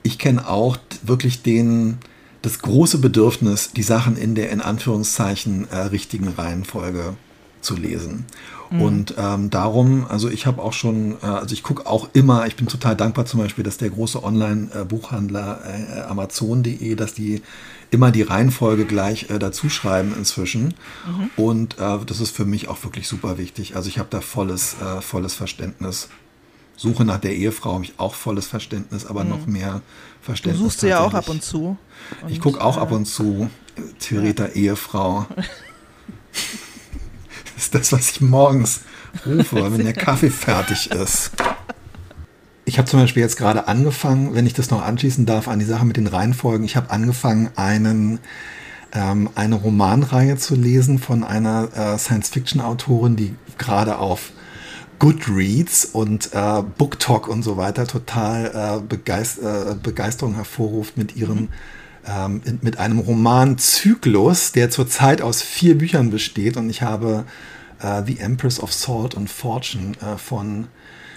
ich kenne auch wirklich den, das große Bedürfnis, die Sachen in der in Anführungszeichen äh, richtigen Reihenfolge zu lesen. Mhm. Und ähm, darum, also ich habe auch schon, äh, also ich gucke auch immer, ich bin total dankbar zum Beispiel, dass der große Online-Buchhandler äh, Amazon.de, dass die immer die Reihenfolge gleich äh, dazu schreiben inzwischen. Mhm. Und äh, das ist für mich auch wirklich super wichtig. Also ich habe da volles, äh, volles Verständnis. Suche nach der Ehefrau habe ich auch volles Verständnis, aber mhm. noch mehr Verständnis. Du suchst sie ja auch ab und zu. Und, ich gucke auch äh, ab und zu Theresa ja. Ehefrau. das ist das, was ich morgens rufe, wenn der Kaffee fertig ist. Ich habe zum Beispiel jetzt gerade angefangen, wenn ich das noch anschließen darf, an die Sache mit den Reihenfolgen. Ich habe angefangen, einen, ähm, eine Romanreihe zu lesen von einer äh, Science-Fiction-Autorin, die gerade auf Goodreads und äh, BookTok und so weiter total äh, Begeist äh, Begeisterung hervorruft mit ihrem mhm. Ähm, mit einem Romanzyklus, der zurzeit aus vier Büchern besteht und ich habe äh, The Empress of Salt and Fortune äh, von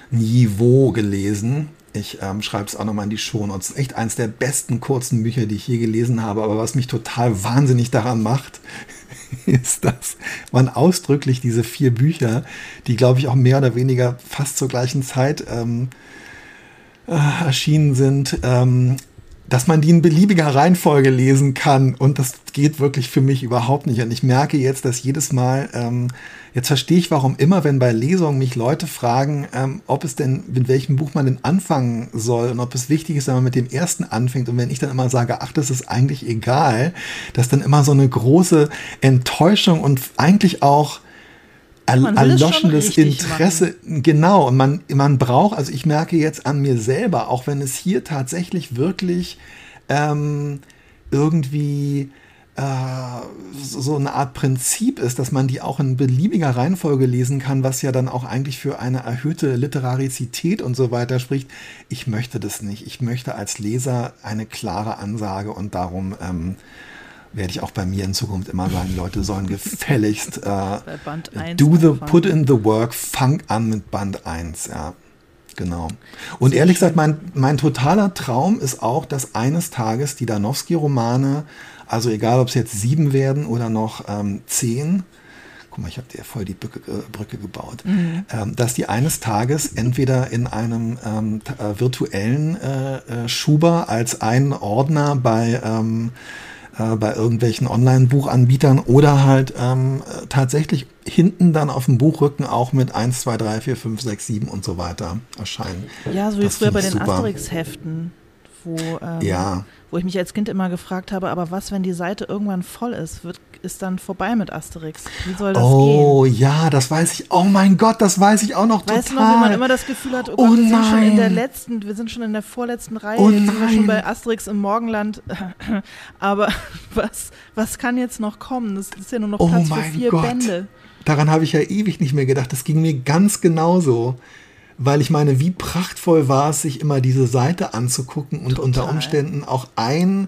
Niveau gelesen. Ich ähm, schreibe es auch nochmal in die Show Notes. Echt eines der besten kurzen Bücher, die ich je gelesen habe. Aber was mich total wahnsinnig daran macht, ist, dass man ausdrücklich diese vier Bücher, die glaube ich auch mehr oder weniger fast zur gleichen Zeit ähm, äh, erschienen sind, ähm, dass man die in beliebiger Reihenfolge lesen kann. Und das geht wirklich für mich überhaupt nicht. Und ich merke jetzt, dass jedes Mal, ähm, jetzt verstehe ich, warum immer, wenn bei Lesungen mich Leute fragen, ähm, ob es denn, mit welchem Buch man denn anfangen soll und ob es wichtig ist, wenn man mit dem ersten anfängt. Und wenn ich dann immer sage, ach, das ist eigentlich egal, dass dann immer so eine große Enttäuschung und eigentlich auch erloschenes Interesse. Machen. Genau, und man, man braucht, also ich merke jetzt an mir selber, auch wenn es hier tatsächlich wirklich ähm, irgendwie äh, so eine Art Prinzip ist, dass man die auch in beliebiger Reihenfolge lesen kann, was ja dann auch eigentlich für eine erhöhte Literarizität und so weiter spricht. Ich möchte das nicht. Ich möchte als Leser eine klare Ansage und darum ähm, werde ich auch bei mir in Zukunft immer sagen, Leute sollen gefälligst äh, 1 do the, put in the work, fang an mit Band 1, ja. Genau. Und ehrlich gesagt, mein, mein totaler Traum ist auch, dass eines Tages die Danowski-Romane, also egal ob es jetzt sieben werden oder noch ähm, zehn, guck mal, ich habe dir voll die Brücke, äh, Brücke gebaut, ähm, dass die eines Tages entweder in einem ähm, äh, virtuellen äh, äh, Schuber als ein Ordner bei ähm, äh, bei irgendwelchen Online-Buchanbietern oder halt ähm, äh, tatsächlich hinten dann auf dem Buchrücken auch mit 1, 2, 3, 4, 5, 6, 7 und so weiter erscheinen. Ja, so wie Das früher bei den. Asterix-Heften, wo, ähm, Ja. wo ich mich als Kind immer gefragt habe, aber was, wenn die Seite irgendwann voll ist? Wird, ist dann vorbei mit Asterix? Wie soll das Oh gehen? ja, das weiß ich. Oh mein Gott, das weiß ich auch noch Weißt du total. noch, wie man immer das Gefühl hat, oh, Oh Gott, wir sind schon in der letzten, wir sind schon in der vorletzten Reihe, Oh jetzt sind wir schon bei Asterix im Morgenland. Aber was, was kann jetzt noch kommen? Das ist ja nur noch Oh Platz für vier Gott. Bände. Daran habe ich ja ewig nicht mehr gedacht. Das ging mir ganz genauso. Weil ich meine, wie prachtvoll war es, sich immer diese Seite anzugucken und unter Total. Umständen auch ein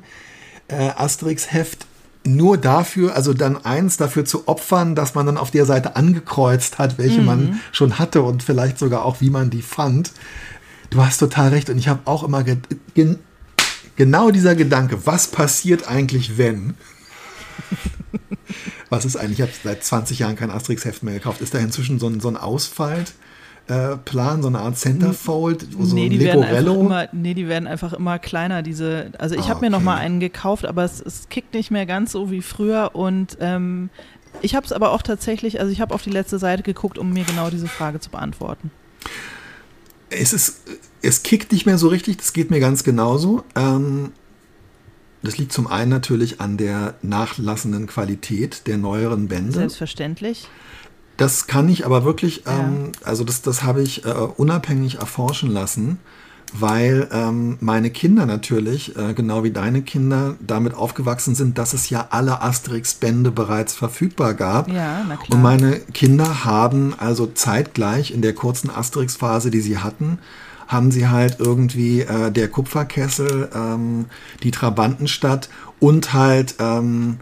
äh, Asterix-Heft nur dafür, also dann eins dafür zu opfern, dass man dann auf der Seite angekreuzt hat, welche Mhm. man schon hatte und vielleicht sogar auch, wie man die fand. Du hast total recht und ich habe auch immer ge gen genau dieser Gedanke, was passiert eigentlich, wenn? Was ist eigentlich? Ich habe seit 20 Jahren kein Asterix-Heft mehr gekauft. Ist da inzwischen so ein, so ein Ausfaltplan, so eine Art Centerfold, so nee, die werden einfach Leporello? immer, nee, die werden einfach immer kleiner. Diese, also ich Ah, habe mir noch mal einen gekauft, aber es, es kickt nicht mehr ganz so wie früher. Und ähm, ich habe es aber auch tatsächlich, also ich habe auf die letzte Seite geguckt, um mir genau diese Frage zu beantworten. Es ist, es kickt nicht mehr so richtig, das geht mir ganz genauso. Ähm, das liegt zum einen natürlich an der nachlassenden Qualität der neueren Bände. Selbstverständlich. Das kann ich aber wirklich, Ja. ähm, also das, das habe ich äh, unabhängig erforschen lassen, weil ähm, meine Kinder natürlich, äh, genau wie deine Kinder, damit aufgewachsen sind, dass es ja alle Asterix-Bände bereits verfügbar gab. Ja, na klar. Und meine Kinder haben also zeitgleich in der kurzen Asterix-Phase, die sie hatten, haben sie halt irgendwie äh, der Kupferkessel, ähm, die Trabantenstadt und halt ähm,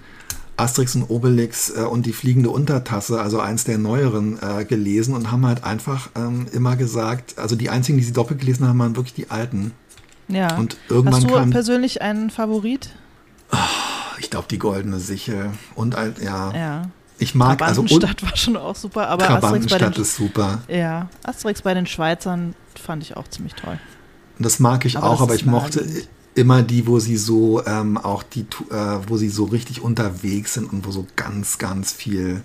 Asterix und Obelix äh, und die fliegende Untertasse, also eins der neueren, äh, gelesen und haben halt einfach ähm, immer gesagt, also die einzigen, die sie doppelt gelesen haben, waren wirklich die alten. ja. Und irgendwann Hast du kam, persönlich einen Favorit? ich glaube, die goldene Sichel. Und halt, ja, Ja. ich mag, also Trabantenstadt war schon auch super, aber Asterix bei den, ist super. ja, Asterix bei den Schweizern fand ich auch ziemlich toll. Und Das mag ich Aber auch, aber ich mochte. Immer die, wo sie so ähm, auch die, äh, wo sie so richtig unterwegs sind und wo so ganz, ganz viel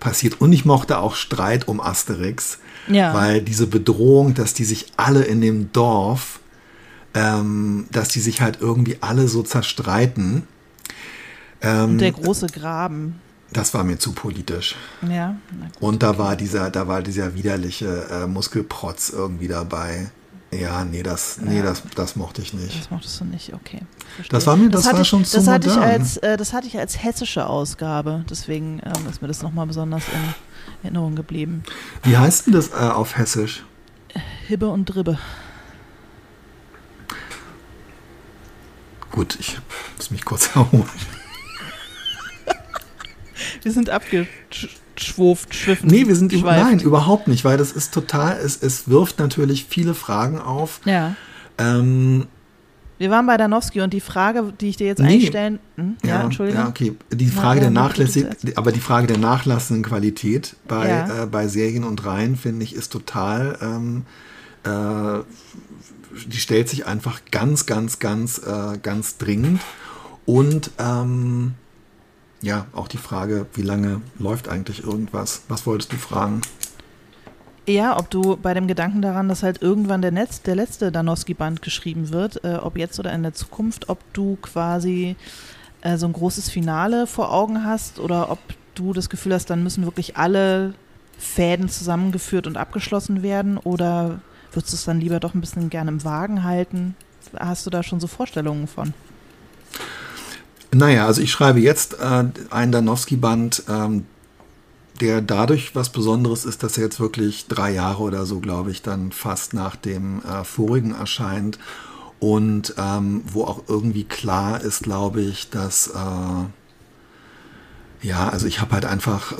passiert. Und ich mochte auch Streit um Asterix, Ja. weil diese Bedrohung, dass die sich alle in dem Dorf, ähm, dass die sich halt irgendwie alle so zerstreiten, ähm, Und der große Graben. das war mir zu politisch. Ja. Und da war dieser, da war dieser widerliche äh, Muskelprotz irgendwie dabei. Ja, nee, das, nee, Ja. das, das mochte ich nicht. Das mochtest du nicht, okay. Verstehe. Das war mir- das hatte war ich, schon zu das hatte ich als äh, Das hatte ich als hessische Ausgabe, deswegen ähm, ist mir das nochmal besonders in Erinnerung geblieben. Wie heißt denn das äh, auf Hessisch? Hibbe und Dribbe. Gut, ich muss mich kurz erholen. Wir sind abgeschwuft, schwiffen. Nee, wir sind über, schweift. nein, überhaupt nicht, weil das ist total, es, es wirft natürlich viele Fragen auf. Ja. Ähm, Wir waren bei Danowski und die Frage, die ich dir jetzt Nee. eigentlich stellen. Hm? Ja, ja, Entschuldigung. ja, okay. Die Na, Frage ja, der bitte, bitte nachlässig, aber die Frage der nachlassenden Qualität bei, Ja. äh, bei Serien und Reihen, finde ich, ist total, ähm, äh, die stellt sich einfach ganz, ganz, ganz, äh, ganz dringend. Und ähm, ja, auch die Frage, wie lange läuft eigentlich irgendwas? Was wolltest du fragen? Ja, ob du bei dem Gedanken daran, dass halt irgendwann der, Netz, der letzte Danowski-Band geschrieben wird, äh, ob jetzt oder in der Zukunft, ob du quasi äh, so ein großes Finale vor Augen hast oder ob du das Gefühl hast, dann müssen wirklich alle Fäden zusammengeführt und abgeschlossen werden oder würdest du es dann lieber doch ein bisschen gerne im Wagen halten? Hast du da schon so Vorstellungen von? Naja, also ich schreibe jetzt äh, einen Danowski-Band, ähm, der dadurch was Besonderes ist, dass er jetzt wirklich drei Jahre oder so, glaube ich, dann fast nach dem äh, vorigen erscheint. Und ähm, wo auch irgendwie klar ist, glaube ich, dass, äh, Ja, also ich habe halt einfach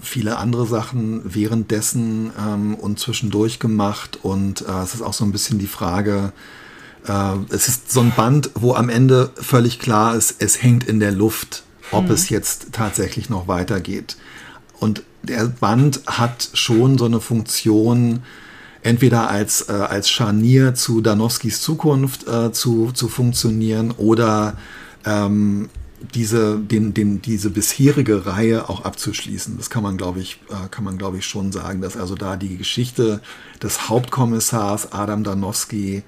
viele andere Sachen währenddessen ähm, und zwischendurch gemacht und äh, es ist auch so ein bisschen die Frage, es ist so ein Band, wo am Ende völlig klar ist, es hängt in der Luft, ob mhm. es jetzt tatsächlich noch weitergeht. Und der Band hat schon so eine Funktion, entweder als, äh, als Scharnier zu Danowskis Zukunft äh, zu, zu funktionieren oder ähm, diese, den, den, diese bisherige Reihe auch abzuschließen. Das kann man, glaube ich, äh, kann man, glaube ich, schon sagen, dass also da die Geschichte des Hauptkommissars Adam Danowski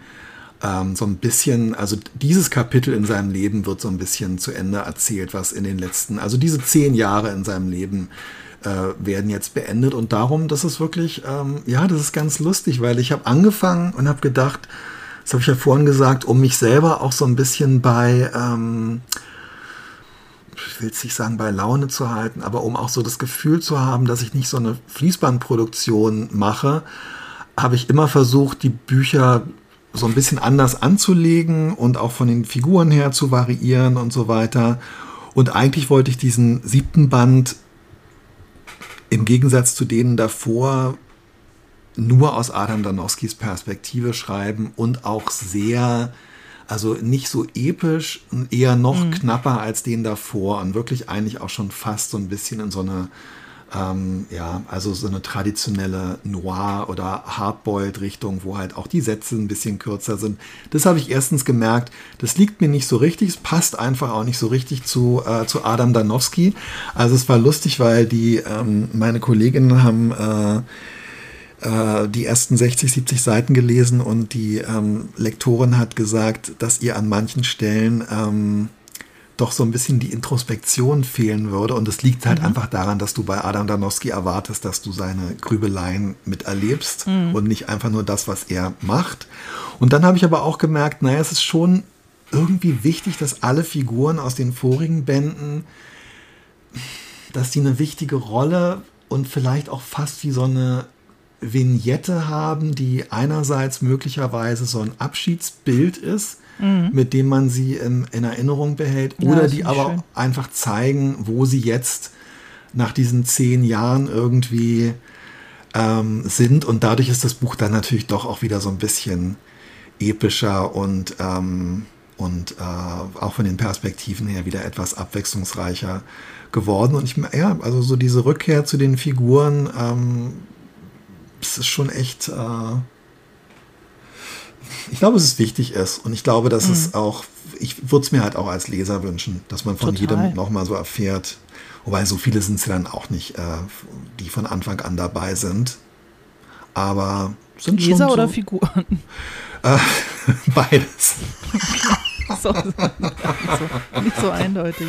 ähm, so ein bisschen, also dieses Kapitel in seinem Leben wird so ein bisschen zu Ende erzählt, was in den letzten, also diese zehn Jahre in seinem Leben äh, werden jetzt beendet. Und darum, das ist wirklich, ähm, ja, das ist ganz lustig, weil ich habe angefangen und habe gedacht, das habe ich ja vorhin gesagt, um mich selber auch so ein bisschen bei ähm, ich will es nicht sagen, bei Laune zu halten, aber um auch so das Gefühl zu haben, dass ich nicht so eine Fließbandproduktion mache, habe ich immer versucht, die Bücher so ein bisschen anders anzulegen und auch von den Figuren her zu variieren und so weiter. Und eigentlich wollte ich diesen siebten Band im Gegensatz zu denen davor nur aus Adam Danowskis Perspektive schreiben und auch sehr also nicht so episch, eher noch mhm. knapper als den davor und wirklich eigentlich auch schon fast so ein bisschen in so eine, ähm, ja, also so eine traditionelle Noir- oder Hardboiled-Richtung, wo halt auch die Sätze ein bisschen kürzer sind. Das habe ich erstens gemerkt, das liegt mir nicht so richtig, es passt einfach auch nicht so richtig zu, äh, zu Adam Danowski. Also es war lustig, weil die, ähm, meine Kolleginnen haben äh, äh, die ersten 60, 70 Seiten gelesen und die ähm, Lektorin hat gesagt, dass ihr an manchen Stellen ähm, doch so ein bisschen die Introspektion fehlen würde. Und es liegt halt mhm. einfach daran, dass du bei Adam Danowski erwartest, dass du seine Grübeleien miterlebst mhm. und nicht einfach nur das, was er macht. Und dann habe ich aber auch gemerkt, naja, es ist schon irgendwie wichtig, dass alle Figuren aus den vorigen Bänden, dass die eine wichtige Rolle und vielleicht auch fast wie so eine Vignette haben, die einerseits möglicherweise so ein Abschiedsbild ist, mhm. mit dem man sie in, in Erinnerung behält, ja, oder die aber schön. einfach zeigen, wo sie jetzt nach diesen zehn Jahren irgendwie ähm, sind. Und dadurch ist das Buch dann natürlich doch auch wieder so ein bisschen epischer und, ähm, und äh, auch von den Perspektiven her wieder etwas abwechslungsreicher geworden. Und ich, ja, also so diese Rückkehr zu den Figuren, ähm, es ist schon echt. Äh, ich glaube, dass es wichtig ist und ich glaube, dass mhm. es auch, ich würde es mir halt auch als Leser wünschen, dass man von Total. jedem nochmal so erfährt. Wobei so viele sind es ja dann auch nicht, äh, die von Anfang an dabei sind. Aber sind Leser schon so, oder Figuren? Äh, beides. so, nicht so eindeutig.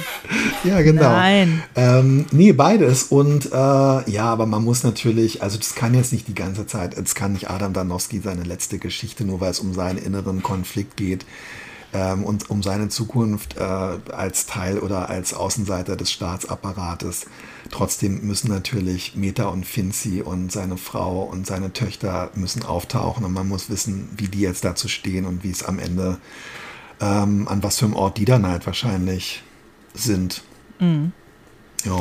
Ja, genau. Nein. Ähm, nee, beides. Und äh, ja, aber man muss natürlich, also das kann jetzt nicht die ganze Zeit, es kann nicht Adam Danowski seine letzte Geschichte, nur weil es um seinen inneren Konflikt geht ähm, und um seine Zukunft äh, als Teil oder als Außenseiter des Staatsapparates. Trotzdem müssen natürlich Meta und Finzi und seine Frau und seine Töchter müssen auftauchen und man muss wissen, wie die jetzt dazu stehen und wie es am Ende ähm, an was für einem Ort die dann halt wahrscheinlich sind. Mhm. Ja.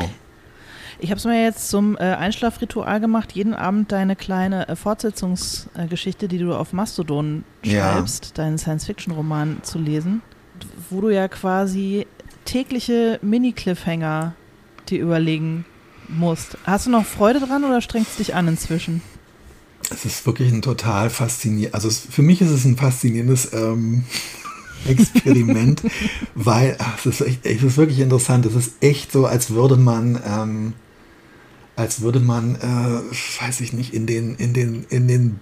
Ich habe es mir jetzt zum äh, Einschlafritual gemacht, jeden Abend deine kleine äh, Fortsetzungsgeschichte, die du auf Mastodon schreibst, ja. deinen Science-Fiction-Roman zu lesen, wo du ja quasi tägliche Mini-Cliffhanger dir überlegen musst. Hast du noch Freude dran oder strengst du dich an inzwischen? Es ist wirklich ein total faszinierendes, also es, für mich ist es ein faszinierendes ähm, Experiment, weil ach, es, ist echt, es ist wirklich interessant. Es ist echt so, als würde man, ähm, als würde man, äh, weiß ich nicht, in den, in den, in den,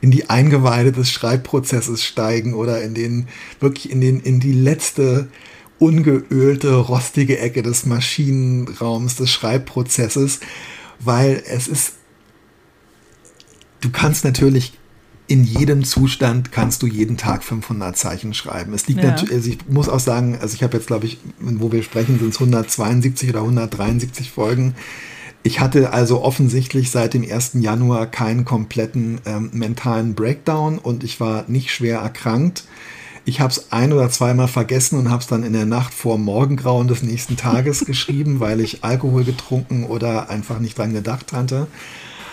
in die Eingeweide des Schreibprozesses steigen oder in den, wirklich in den, in die letzte ungeölte, rostige Ecke des Maschinenraums, des Schreibprozesses, weil es ist, du kannst natürlich in jedem Zustand kannst du jeden Tag 500 Zeichen schreiben. Es liegt ja. natürlich, also ich muss auch sagen, also ich habe jetzt, glaube ich, wo wir sprechen, sind es 172 oder 173 Folgen. Ich hatte also offensichtlich seit dem 1. Januar keinen kompletten ähm, mentalen Breakdown und ich war nicht schwer erkrankt. Ich habe es ein oder zweimal vergessen und habe es dann in der Nacht vor Morgengrauen des nächsten Tages geschrieben, weil ich Alkohol getrunken oder einfach nicht dran gedacht hatte.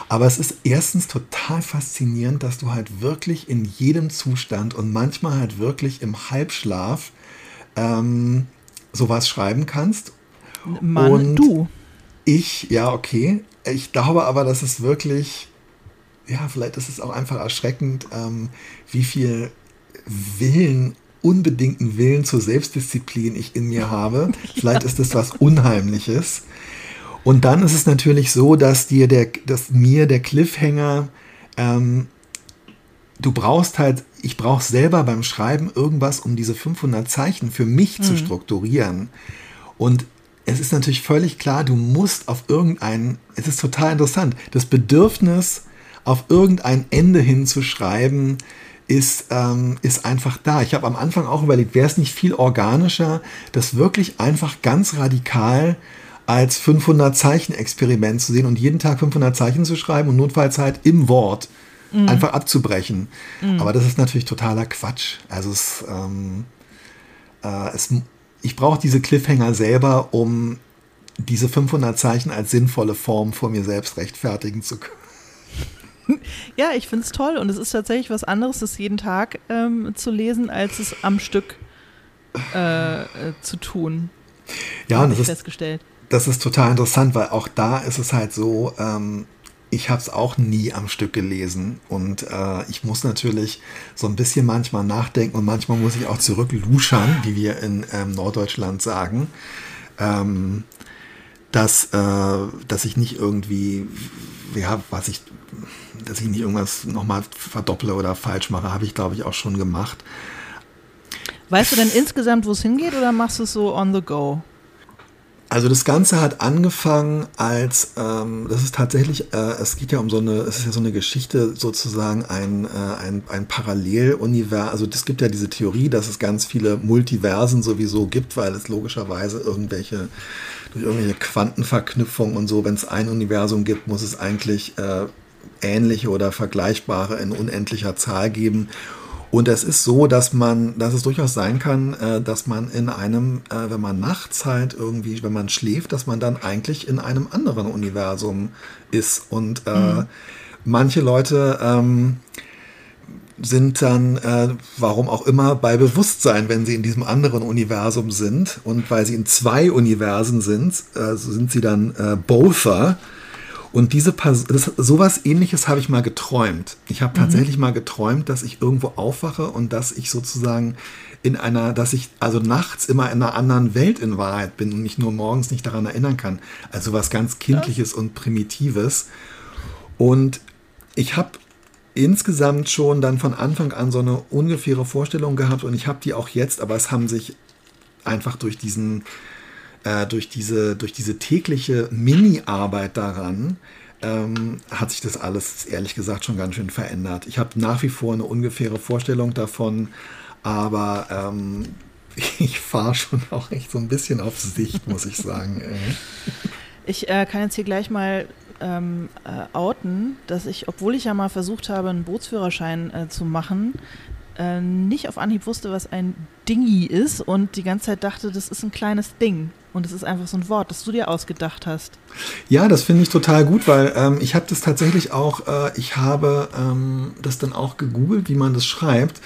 Aber es ist erstens total faszinierend, dass du halt wirklich in jedem Zustand und manchmal halt wirklich im Halbschlaf ähm, sowas schreiben kannst. Mann, und du. Ich, ja, okay. Ich glaube aber, dass es wirklich, ja, vielleicht ist es auch einfach erschreckend, ähm, wie viel Willen, unbedingten Willen zur Selbstdisziplin ich in mir habe. Vielleicht ist das was Unheimliches. Und dann ist es natürlich so, dass dir der, dass mir der Cliffhanger, ähm, du brauchst halt, ich brauche selber beim Schreiben irgendwas, um diese 500 Zeichen für mich mhm. zu strukturieren. Und es ist natürlich völlig klar, du musst auf irgendein, es ist total interessant, das Bedürfnis, auf irgendein Ende hin zu schreiben, ist, ähm, ist einfach da. Ich habe am Anfang auch überlegt, wäre es nicht viel organischer, das wirklich einfach ganz radikal als 500 Zeichen Experiment zu sehen und jeden Tag 500 Zeichen zu schreiben und notfalls halt im Wort mhm. einfach abzubrechen. Mhm. Aber das ist natürlich totaler Quatsch. Also es, ähm, äh, es ich brauche diese Cliffhanger selber, um diese 500 Zeichen als sinnvolle Form vor mir selbst rechtfertigen zu können. Ja, ich finde es toll und es ist tatsächlich was anderes, es jeden Tag ähm, zu lesen, als es am Stück äh, äh, zu tun. Ja, und das ist, festgestellt das ist total interessant, weil auch da ist es halt so, ähm, ich habe es auch nie am Stück gelesen und äh, ich muss natürlich so ein bisschen manchmal nachdenken und manchmal muss ich auch zurückluschern, wie wir in ähm, Norddeutschland sagen, ähm, dass, äh, dass ich nicht irgendwie, ja, was ich, dass ich nicht irgendwas nochmal verdopple oder falsch mache, habe ich glaube ich auch schon gemacht. Weißt du denn insgesamt, wo es hingeht oder machst du es so on the go? Also das Ganze hat angefangen als, ähm, das ist tatsächlich, äh, es geht ja um so eine, es ist ja so eine Geschichte, sozusagen ein, äh, ein, ein Paralleluniversum. Also es gibt ja diese Theorie, dass es ganz viele Multiversen sowieso gibt, weil es logischerweise irgendwelche, durch irgendwelche Quantenverknüpfungen und so, wenn es ein Universum gibt, muss es eigentlich äh, ähnliche oder vergleichbare in unendlicher Zahl geben. Und es ist so, dass man, dass es durchaus sein kann, äh, dass man in einem, äh, wenn man nachts halt irgendwie, wenn man schläft, dass man dann eigentlich in einem anderen Universum ist. Und äh, mhm. manche Leute ähm, sind dann, äh, warum auch immer, bei Bewusstsein, wenn sie in diesem anderen Universum sind. Und weil sie in zwei Universen sind, äh, sind sie dann äh, Bother. Und diese Person, das, sowas ähnliches habe ich mal geträumt. Ich habe mhm. tatsächlich mal geträumt, dass ich irgendwo aufwache und dass ich sozusagen in einer, dass ich also nachts immer in einer anderen Welt in Wahrheit bin und mich nur morgens nicht daran erinnern kann. Also was ganz Kindliches ja. und Primitives. Und ich habe insgesamt schon dann von Anfang an so eine ungefähre Vorstellung gehabt und ich habe die auch jetzt, aber es haben sich einfach durch diesen äh, durch, diese, durch diese tägliche Mini-Arbeit daran, ähm, hat sich das alles ehrlich gesagt schon ganz schön verändert. Ich habe nach wie vor eine ungefähre Vorstellung davon, aber ähm, ich fahre schon auch echt so ein bisschen auf Sicht, muss ich sagen. Ich äh, kann jetzt hier gleich mal ähm, äh, outen, dass ich, obwohl ich ja mal versucht habe, einen Bootsführerschein äh, zu machen, äh, nicht auf Anhieb wusste, was ein Dingi ist und die ganze Zeit dachte, das ist ein kleines Ding. Und es ist einfach so ein Wort, das du dir ausgedacht hast. Ja, das finde ich total gut, weil ähm, ich habe das tatsächlich auch, äh, ich habe ähm, das dann auch gegoogelt, wie man das schreibt,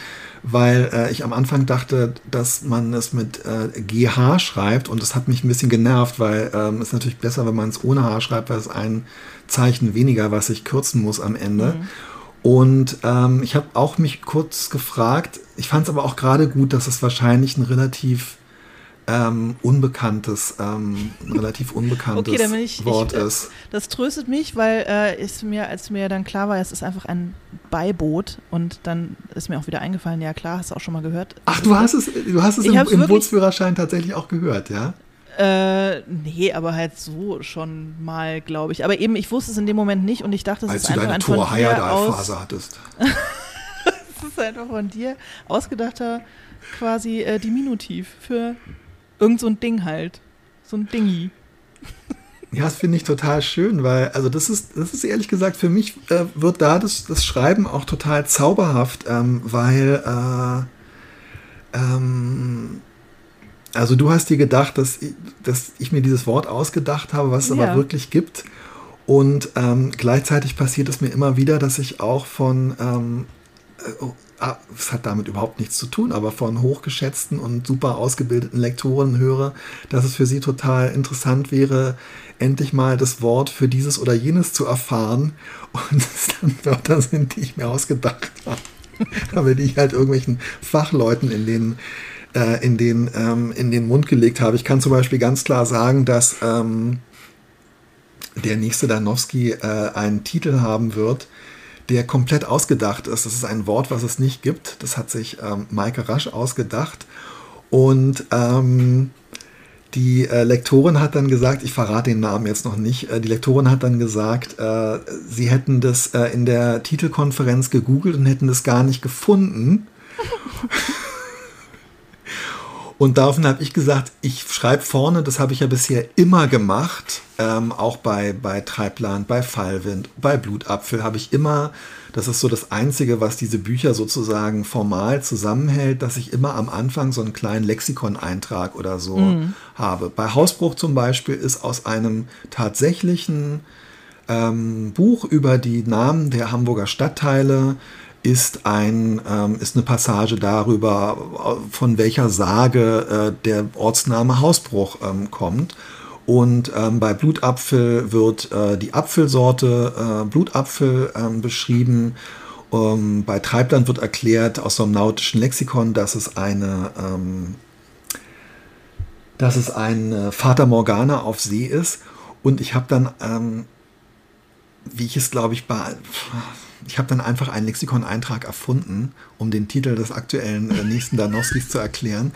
weil äh, ich am Anfang dachte, dass man es mit äh, GH schreibt und das hat mich ein bisschen genervt, weil ähm, es natürlich besser, wenn man es ohne H schreibt, weil es ein Zeichen weniger, was ich kürzen muss am Ende. Mhm. Und ähm, ich habe auch mich kurz gefragt, ich fand es aber auch gerade gut, dass es wahrscheinlich ein relativ ähm, unbekanntes, ähm, relativ unbekanntes okay, ich, Wort ich, ist. Das tröstet mich, weil äh, ist mir, als mir dann klar war, es ist einfach ein Beiboot und dann ist mir auch wieder eingefallen, ja klar, hast du auch schon mal gehört. Ach, du hast es, du hast es im, im Bootsführerschein tatsächlich auch gehört, ja? Äh, nee, aber halt so schon mal, glaube ich. Aber eben, ich wusste es in dem Moment nicht und ich dachte, es Als ist einfach ein von dir aus... hattest. das ist einfach von dir ausgedachter quasi äh, Diminutiv für irgend so ein Ding halt. So ein Dingi. Ja, das finde ich total schön, weil, also das ist, das ist ehrlich gesagt, für mich äh, wird da das, das Schreiben auch total zauberhaft, ähm, weil äh, Ähm, also du hast dir gedacht, dass ich, dass ich mir dieses Wort ausgedacht habe, was es ja. aber wirklich gibt. Und ähm, gleichzeitig passiert es mir immer wieder, dass ich auch von, ah, es hat damit überhaupt nichts zu tun, aber von hochgeschätzten und super ausgebildeten Lektoren höre, dass es für sie total interessant wäre, endlich mal das Wort für dieses oder jenes zu erfahren. Und es dann Wörter sind, die ich mir ausgedacht habe. aber die ich halt irgendwelchen Fachleuten in den, äh, in, den, ähm, in den Mund gelegt habe. Ich kann zum Beispiel ganz klar sagen, dass ähm, der nächste Danowski äh, einen Titel haben wird, der komplett ausgedacht ist. Das ist ein Wort, was es nicht gibt. Das hat sich ähm, Maike Rasch ausgedacht. Und ähm, die äh, Lektorin hat dann gesagt, ich verrate den Namen jetzt noch nicht, äh, die Lektorin hat dann gesagt, äh, sie hätten das äh, in der Titelkonferenz gegoogelt und hätten das gar nicht gefunden. Und daraufhin habe ich gesagt, ich schreibe vorne, das habe ich ja bisher immer gemacht, ähm, auch bei, bei Treibland, bei Fallwind, bei Blutapfel habe ich immer, das ist so das Einzige, was diese Bücher sozusagen formal zusammenhält, dass ich immer am Anfang so einen kleinen Lexikon-Eintrag oder so mhm. habe. Bei Hausbruch zum Beispiel ist aus einem tatsächlichen ähm, Buch über die Namen der Hamburger Stadtteile ist, ein, ähm, ist eine Passage darüber, von welcher Sage äh, der Ortsname Hausbruch ähm, kommt. Und ähm, bei Blutapfel wird äh, die Apfelsorte äh, Blutapfel ähm, beschrieben. Ähm, bei Treibland wird erklärt aus einem nautischen Lexikon, dass es eine, ähm, dass es ein Vater Morgana auf See ist. Und ich habe dann, wie ich es glaube ich bei ich habe dann einfach einen Lexikon-Eintrag erfunden, um den Titel des aktuellen äh, nächsten Danowskis zu erklären.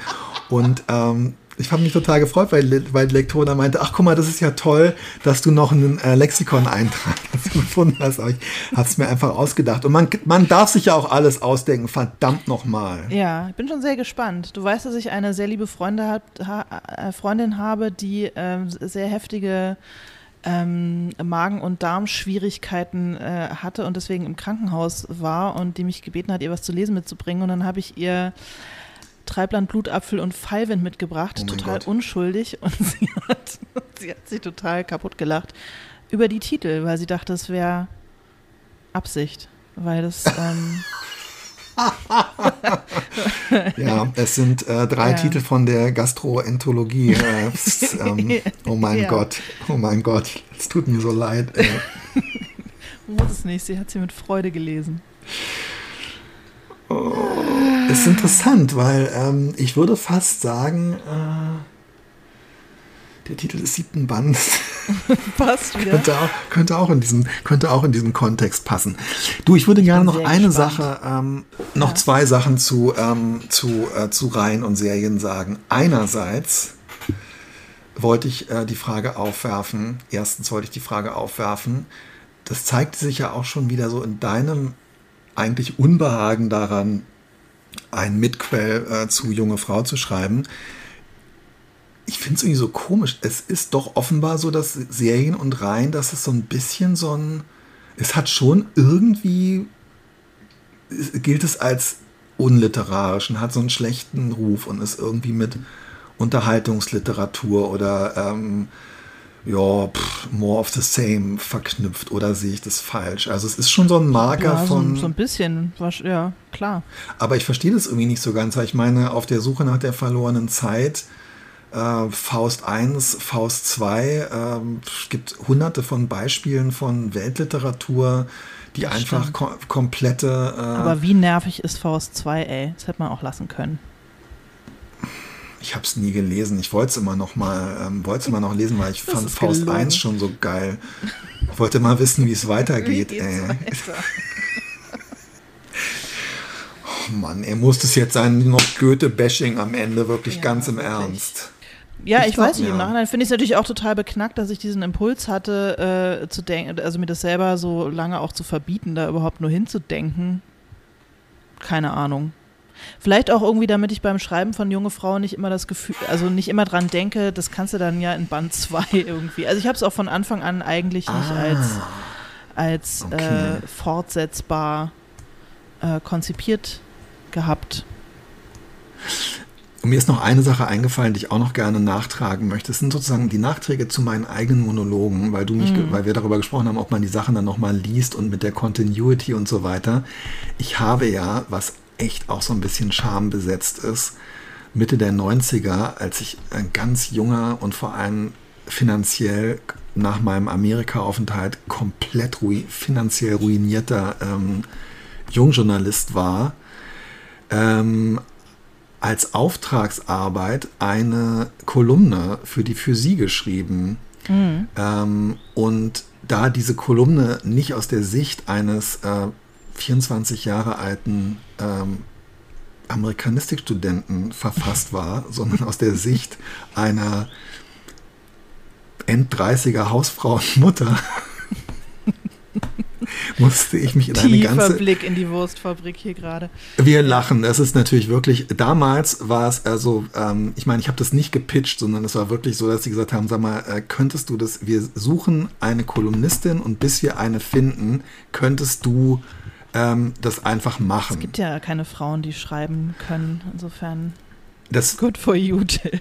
Und ähm, ich habe mich total gefreut, weil, weil die Lektorin meinte, ach guck mal, das ist ja toll, dass du noch einen äh, Lexikon-Eintrag gefunden hast. Aber ich habe es mir einfach ausgedacht. Und man, man darf sich ja auch alles ausdenken, verdammt nochmal. Ja, ich bin schon sehr gespannt. Du weißt, dass ich eine sehr liebe Freunde hab, ha, äh, Freundin habe, die äh, sehr heftige ähm, Magen- und Darmschwierigkeiten äh, hatte und deswegen im Krankenhaus war und die mich gebeten hat, ihr was zu lesen mitzubringen. Und dann habe ich ihr Treibland, Blutapfel und Fallwind mitgebracht, oh total Gott. unschuldig. Und sie hat, sie hat sich total kaputt gelacht über die Titel, weil sie dachte, es wäre Absicht. Weil das. Ähm, ja, es sind äh, drei ja. Titel von der Gastroenterologie. Äh, ähm, oh mein ja. Gott, oh mein Gott, es tut mir so leid. Äh. Muss es nicht, sie hat sie mit Freude gelesen. Oh, ist interessant, weil ähm, ich würde fast sagen, äh, der Titel des siebten Bands. Passt wieder. könnte, auch, könnte, auch in diesen, könnte auch in diesen Kontext passen. Du, ich würde ich gerne noch eine gespannt. Sache, ähm, noch ja. zwei Sachen zu, ähm, zu, äh, zu Reihen und Serien sagen. Einerseits wollte ich äh, die Frage aufwerfen, erstens wollte ich die Frage aufwerfen, das zeigte sich ja auch schon wieder so in deinem eigentlich Unbehagen daran, ein Mitquell äh, zu junge Frau zu schreiben ich finde es irgendwie so komisch. Es ist doch offenbar so, dass Serien und Reihen, dass es so ein bisschen so ein. Es hat schon irgendwie. gilt es als unliterarisch und hat so einen schlechten Ruf und ist irgendwie mit Unterhaltungsliteratur oder. Ähm, ja, pff, more of the same verknüpft oder sehe ich das falsch? Also es ist schon so ein Marker ja, von. So, so ein bisschen, ja, klar. Aber ich verstehe das irgendwie nicht so ganz. Ich meine, auf der Suche nach der verlorenen Zeit äh, Faust 1, Faust 2. Ähm, es gibt hunderte von Beispielen von Weltliteratur, die das einfach kom komplette. Äh, Aber wie nervig ist Faust 2, ey? Das hätte man auch lassen können. Ich habe es nie gelesen. Ich wollte es immer noch mal, ähm, wollte immer noch lesen, weil ich das fand Faust gelogen. 1 schon so geil. Ich wollte mal wissen, wie es weitergeht. Ey. Weiter? oh Mann, er muss es jetzt sein, noch Goethe-Bashing am Ende, wirklich ja, ganz im wirklich. Ernst. Ja, ich, ich weiß nicht. Ja. Im Nachhinein finde ich es natürlich auch total beknackt, dass ich diesen Impuls hatte, äh, zu denken, also mir das selber so lange auch zu verbieten, da überhaupt nur hinzudenken. Keine Ahnung. Vielleicht auch irgendwie, damit ich beim Schreiben von junge Frauen nicht immer das Gefühl, also nicht immer dran denke, das kannst du dann ja in Band 2 irgendwie. Also ich habe es auch von Anfang an eigentlich ah, nicht als, als okay. äh, fortsetzbar äh, konzipiert gehabt. Und mir ist noch eine Sache eingefallen, die ich auch noch gerne nachtragen möchte. Es sind sozusagen die Nachträge zu meinen eigenen Monologen, weil du mich, mhm. weil wir darüber gesprochen haben, ob man die Sachen dann nochmal liest und mit der Continuity und so weiter. Ich habe ja, was echt auch so ein bisschen schambesetzt ist, Mitte der 90er, als ich ein ganz junger und vor allem finanziell nach meinem Amerika-Aufenthalt komplett ru finanziell ruinierter ähm, Jungjournalist war, ähm, als Auftragsarbeit eine Kolumne für die Physik geschrieben. Mhm. Ähm, und da diese Kolumne nicht aus der Sicht eines äh, 24 Jahre alten ähm, Amerikanistikstudenten verfasst war, sondern aus der Sicht einer End-30er Hausfrau und Mutter, musste ich mich in Tiefer eine ganze... Blick in die Wurstfabrik hier gerade. Wir lachen, das ist natürlich wirklich, damals war es also, ähm, ich meine, ich habe das nicht gepitcht, sondern es war wirklich so, dass sie gesagt haben, sag mal, äh, könntest du das, wir suchen eine Kolumnistin und bis wir eine finden, könntest du ähm, das einfach machen. Es gibt ja keine Frauen, die schreiben können, insofern... Das, Good for you, Till.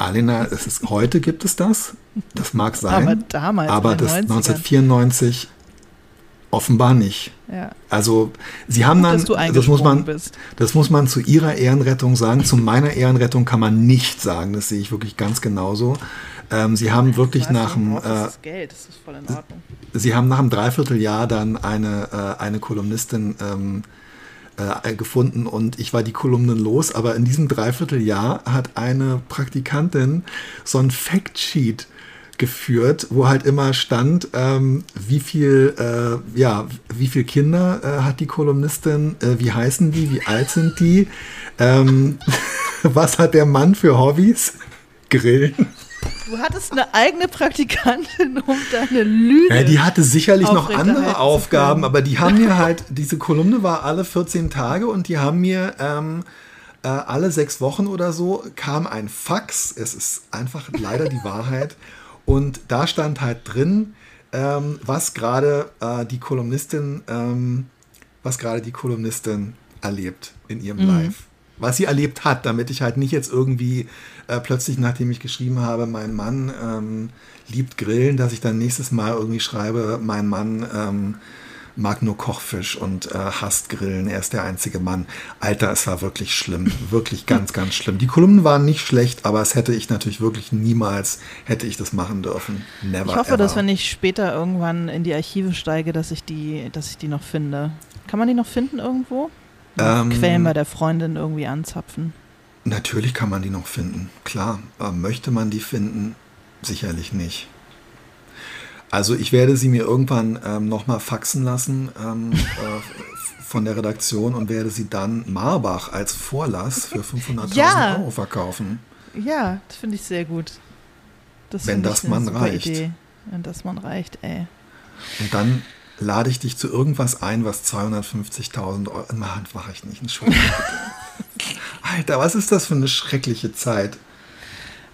Alina, es ist, heute gibt es das. Das mag sein. Aber damals. Aber das 1994 offenbar nicht. Ja. Also sie haben Gut, dann, das muss man, bist. das muss man zu ihrer Ehrenrettung sagen. Zu meiner Ehrenrettung kann man nicht sagen. Das sehe ich wirklich ganz genauso. Ähm, sie haben wirklich nach dem, äh, das Geld, das ist voll in Ordnung. Sie haben nach einem Dreivierteljahr dann eine, äh, eine Kolumnistin ähm, äh, gefunden und ich war die Kolumnen los, aber in diesem Dreivierteljahr hat eine Praktikantin so ein Factsheet geführt, wo halt immer stand, ähm, wie viel, äh, ja, wie viel Kinder äh, hat die Kolumnistin, äh, wie heißen die, wie alt sind die, ähm, was hat der Mann für Hobbys? Grillen. Du hattest eine eigene Praktikantin, um deine Lüge. Ja, die hatte sicherlich noch andere Aufgaben, aber die haben mir halt, diese Kolumne war alle 14 Tage und die haben mir ähm, äh, alle sechs Wochen oder so kam ein Fax. Es ist einfach leider die Wahrheit. Und da stand halt drin, ähm, was gerade äh, die Kolumnistin, ähm, was gerade die Kolumnistin erlebt in ihrem mhm. Live was sie erlebt hat, damit ich halt nicht jetzt irgendwie äh, plötzlich, nachdem ich geschrieben habe, mein Mann ähm, liebt Grillen, dass ich dann nächstes Mal irgendwie schreibe, mein Mann ähm, mag nur Kochfisch und äh, hasst Grillen, er ist der einzige Mann. Alter, es war wirklich schlimm, wirklich ganz, ganz schlimm. Die Kolumnen waren nicht schlecht, aber es hätte ich natürlich wirklich niemals, hätte ich das machen dürfen. Never Ich hoffe, ever. dass wenn ich später irgendwann in die Archive steige, dass ich die, dass ich die noch finde. Kann man die noch finden irgendwo? Ähm, Quellen bei der Freundin irgendwie anzapfen. Natürlich kann man die noch finden, klar. Aber möchte man die finden? Sicherlich nicht. Also ich werde sie mir irgendwann ähm, nochmal faxen lassen ähm, äh, von der Redaktion und werde sie dann Marbach als Vorlass für 500.000 ja. Euro verkaufen. Ja, das finde ich sehr gut. Das Wenn das man reicht. Idee. Wenn das man reicht, ey. Und dann lade ich dich zu irgendwas ein, was 250.000 Euro. Nein, mache ich nicht. Entschuldigung. Alter, was ist das für eine schreckliche Zeit?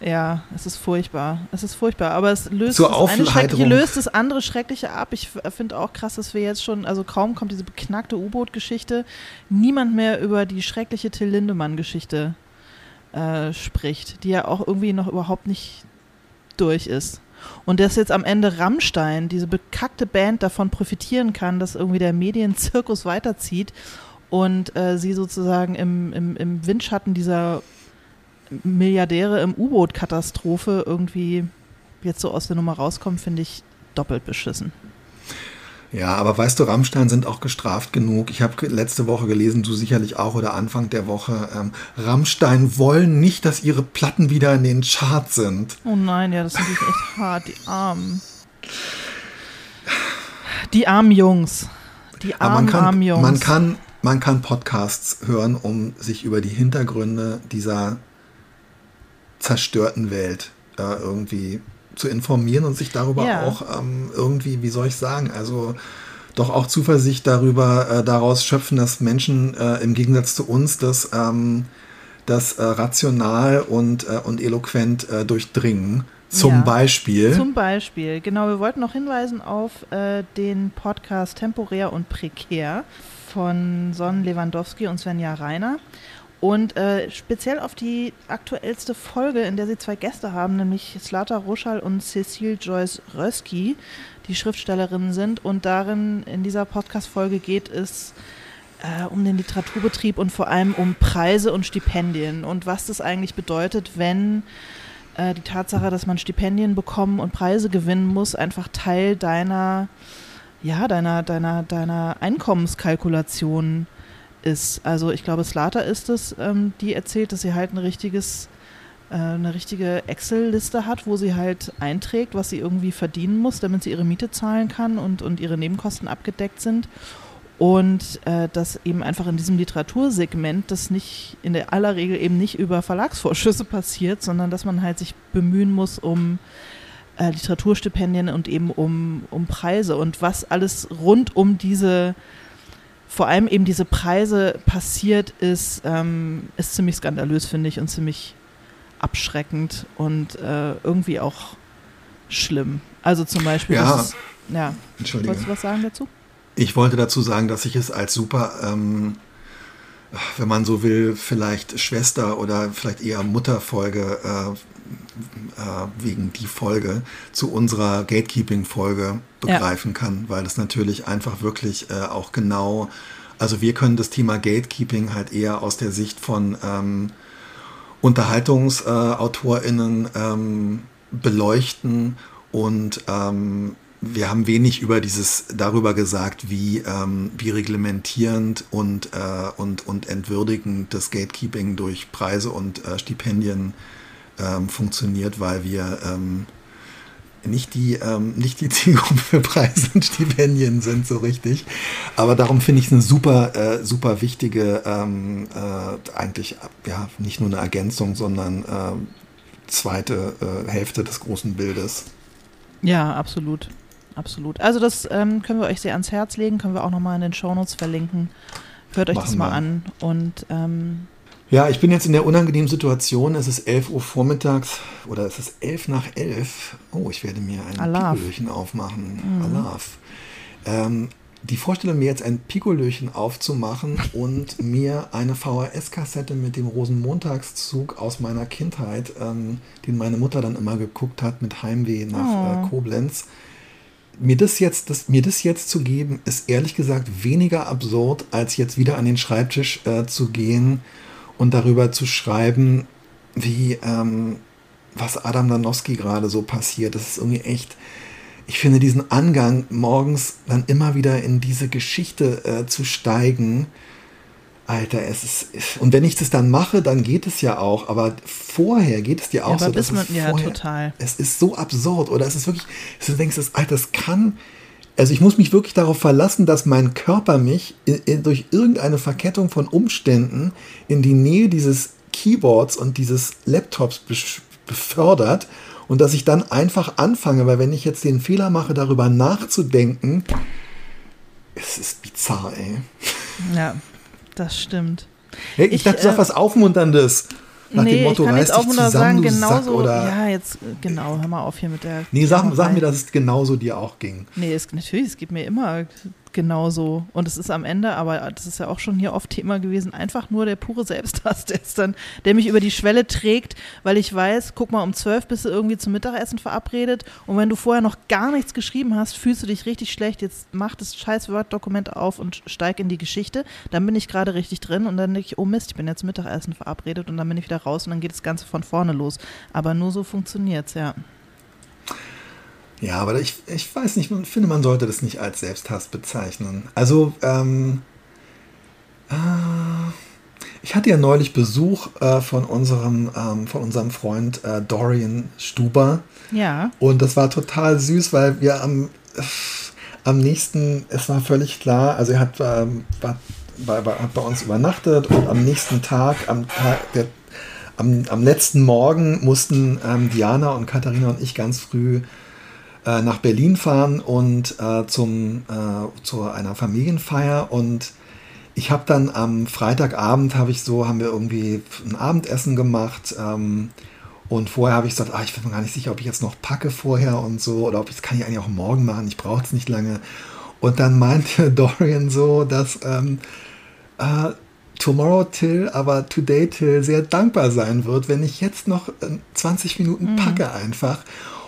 Ja, es ist furchtbar. Es ist furchtbar. Aber es löst Zur das eine Schreckliche löst das andere Schreckliche ab. Ich finde auch krass, dass wir jetzt schon, also kaum kommt diese beknackte U-Boot-Geschichte, niemand mehr über die schreckliche Till Lindemann-Geschichte äh, spricht, die ja auch irgendwie noch überhaupt nicht durch ist. Und dass jetzt am Ende Rammstein, diese bekackte Band, davon profitieren kann, dass irgendwie der Medienzirkus weiterzieht und äh, sie sozusagen im, im, im Windschatten dieser Milliardäre im U-Boot-Katastrophe irgendwie jetzt so aus der Nummer rauskommen, finde ich doppelt beschissen. Ja, aber weißt du, Rammstein sind auch gestraft genug. Ich habe letzte Woche gelesen, du sicherlich auch oder Anfang der Woche, ähm, Rammstein wollen nicht, dass ihre Platten wieder in den Charts sind. Oh nein, ja, das ist natürlich echt hart, die armen. Die armen Jungs. Die armen, kann, armen Jungs. Man kann, man kann Podcasts hören, um sich über die Hintergründe dieser zerstörten Welt äh, irgendwie zu informieren und sich darüber ja. auch ähm, irgendwie, wie soll ich sagen, also doch auch Zuversicht darüber äh, daraus schöpfen, dass Menschen äh, im Gegensatz zu uns das, ähm, das äh, rational und, äh, und eloquent äh, durchdringen. Zum ja, Beispiel. Zum Beispiel, genau. Wir wollten noch hinweisen auf den Podcast Temporär und Prekär von Son Lewandowski und Svenja Reiner. Und äh, speziell auf die aktuellste Folge, in der sie zwei Gäste haben, nämlich Slata Ruschal und Cecile Joyce Röski, die Schriftstellerinnen sind. Und darin, in dieser Podcast-Folge geht es äh, um den Literaturbetrieb und vor allem um Preise und Stipendien und was das eigentlich bedeutet, wenn äh, die Tatsache, dass man Stipendien bekommen und Preise gewinnen muss, einfach Teil deiner, ja, deiner, deiner, deiner Einkommenskalkulation ist. Also ich glaube, Slater ist es, ähm, die erzählt, dass sie halt ein richtiges äh, eine richtige Excel-Liste hat, wo sie halt einträgt, was sie irgendwie verdienen muss, damit sie ihre Miete zahlen kann und, und ihre Nebenkosten abgedeckt sind. Und äh, dass eben einfach in diesem Literatursegment das nicht in der aller Regel eben nicht über Verlagsvorschüsse passiert, sondern dass man halt sich bemühen muss um äh, Literaturstipendien und eben um, um Preise und was alles rund um diese, vor allem eben diese Preise passiert, ist, ähm, ist ziemlich skandalös, finde ich, und ziemlich abschreckend und äh, irgendwie auch schlimm. Also zum Beispiel, ja, ist, ja. Wolltest du was sagen dazu? Ich wollte dazu sagen, dass ich es als super, ähm, wenn man so will, vielleicht Schwester oder vielleicht eher Mutterfolge äh, äh, wegen die Folge zu unserer Gatekeeping-Folge begreifen ja. kann, weil es natürlich einfach wirklich äh, auch genau, also wir können das Thema Gatekeeping halt eher aus der Sicht von ähm, UnterhaltungsautorInnen ähm, beleuchten und ähm, wir haben wenig über dieses darüber gesagt, wie, ähm, wie reglementierend und, äh, und, und entwürdigend das Gatekeeping durch Preise und äh, Stipendien ähm, funktioniert, weil wir ähm, nicht die, ähm, nicht die Zielgruppe für Preise und Stipendien sind so richtig. Aber darum finde ich es eine super, äh, super wichtige, ähm, äh, eigentlich ja nicht nur eine Ergänzung, sondern äh, zweite Hälfte des großen Bildes. Ja, absolut absolut. Also das ähm, können wir euch sehr ans Herz legen, können wir auch nochmal in den Shownotes verlinken. Hört euch Machen das mal wir. an und ähm, ja, ich bin jetzt in der unangenehmen Situation. Es ist 11 Uhr vormittags oder es ist 11 nach 11. Oh, ich werde mir ein Pikolöchen aufmachen. Mhm. Alaf. Ähm, die Vorstellung, mir jetzt ein Pikolöchen aufzumachen und mir eine VHS-Kassette mit dem Rosenmontagszug aus meiner Kindheit, ähm, den meine Mutter dann immer geguckt hat mit Heimweh nach oh. äh, Koblenz, mir das jetzt, das, mir das jetzt zu geben, ist ehrlich gesagt weniger absurd, als jetzt wieder an den Schreibtisch äh, zu gehen und darüber zu schreiben, wie ähm, was Adam Danowski gerade so passiert. Das ist irgendwie echt. Ich finde diesen Angang, morgens dann immer wieder in diese Geschichte äh, zu steigen, Alter, es ist. Und wenn ich das dann mache, dann geht es ja auch. Aber vorher geht es dir auch ja, so. Dass man, ja, vorher, total. Es ist so absurd. Oder es ist wirklich, du denkst, das, Alter, das kann. Also ich muss mich wirklich darauf verlassen, dass mein Körper mich in, in, durch irgendeine Verkettung von Umständen in die Nähe dieses Keyboards und dieses Laptops befördert und dass ich dann einfach anfange, weil wenn ich jetzt den Fehler mache, darüber nachzudenken, es ist bizarr, ey. Ja, das stimmt. Hey, ich, ich, dachte, du sagst äh, was Aufmunterndes. Nach nee, dem Motto, ich kann jetzt auch nur zusammen, sagen, genauso, oder ja, jetzt, genau, hör mal auf hier mit der. Nee, sag, sag mir, dass es genauso dir auch ging. Nee, es, natürlich, es geht mir immer genauso. Und es ist am Ende, aber das ist ja auch schon hier oft Thema gewesen, einfach nur der pure Selbsthass, der, ist dann, der mich über die Schwelle trägt, weil ich weiß, guck mal, um zwölf bist du irgendwie zum Mittagessen verabredet und wenn du vorher noch gar nichts geschrieben hast, fühlst du dich richtig schlecht, jetzt mach das scheiß Word-Dokument auf und steig in die Geschichte, dann bin ich gerade richtig drin und dann denke ich, oh Mist, ich bin jetzt zum Mittagessen verabredet und dann bin ich wieder raus und dann geht das Ganze von vorne los. Aber nur so funktioniert es, ja. Ja, aber ich, ich weiß nicht, ich finde, man sollte das nicht als Selbsthass bezeichnen. Also, ähm, äh, ich hatte ja neulich Besuch äh, von, unserem, ähm, von unserem Freund äh, Dorian Stuber. Ja. Und das war total süß, weil wir am, am nächsten, es war völlig klar, also er hat, ähm, war, war, war, hat bei uns übernachtet und am nächsten Tag, am Tag der am, am letzten Morgen mussten ähm, Diana und Katharina und ich ganz früh äh, nach Berlin fahren und äh, zum, äh, zu einer Familienfeier und ich habe dann am Freitagabend habe ich so, haben wir irgendwie ein Abendessen gemacht ähm, und vorher habe ich gesagt, ah, ich bin mir gar nicht sicher, ob ich jetzt noch packe vorher und so oder ob ich das kann ich eigentlich auch morgen machen, ich brauche es nicht lange. Und dann meinte Dorian so, dass ähm, äh, Tomorrow Till, aber Today Till sehr dankbar sein wird, wenn ich jetzt noch 20 Minuten mhm. packe einfach.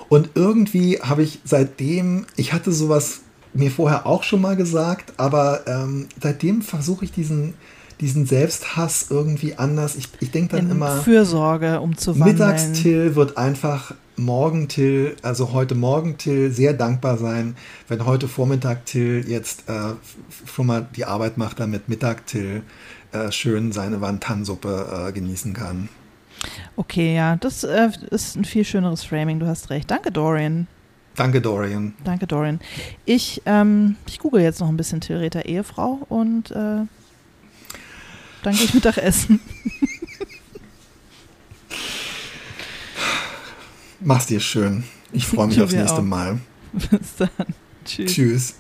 Und irgendwie habe ich seitdem, ich hatte sowas mir vorher auch schon mal gesagt, aber ähm, seitdem versuche ich diesen, diesen Selbsthass irgendwie anders. Ich, ich denke dann In immer. Fürsorge umzuwandeln. Mittagstill wird einfach morgen Till, also heute Morgen Till, sehr dankbar sein, wenn heute Vormittag Till jetzt äh, schon mal die Arbeit macht, damit Mittag Till äh, schön seine Wantansuppe äh, genießen kann. Okay, ja, das äh, ist ein viel schöneres Framing, du hast recht. Danke, Dorian. Danke, Dorian. Danke, Dorian. Ich, ähm, ich google jetzt noch ein bisschen Till Räther Ehefrau und äh, dann gehe ich Mittagessen. Mach's dir schön. Ich freue mich aufs nächste auch. Mal. Bis dann. Tschüss. Tschüss.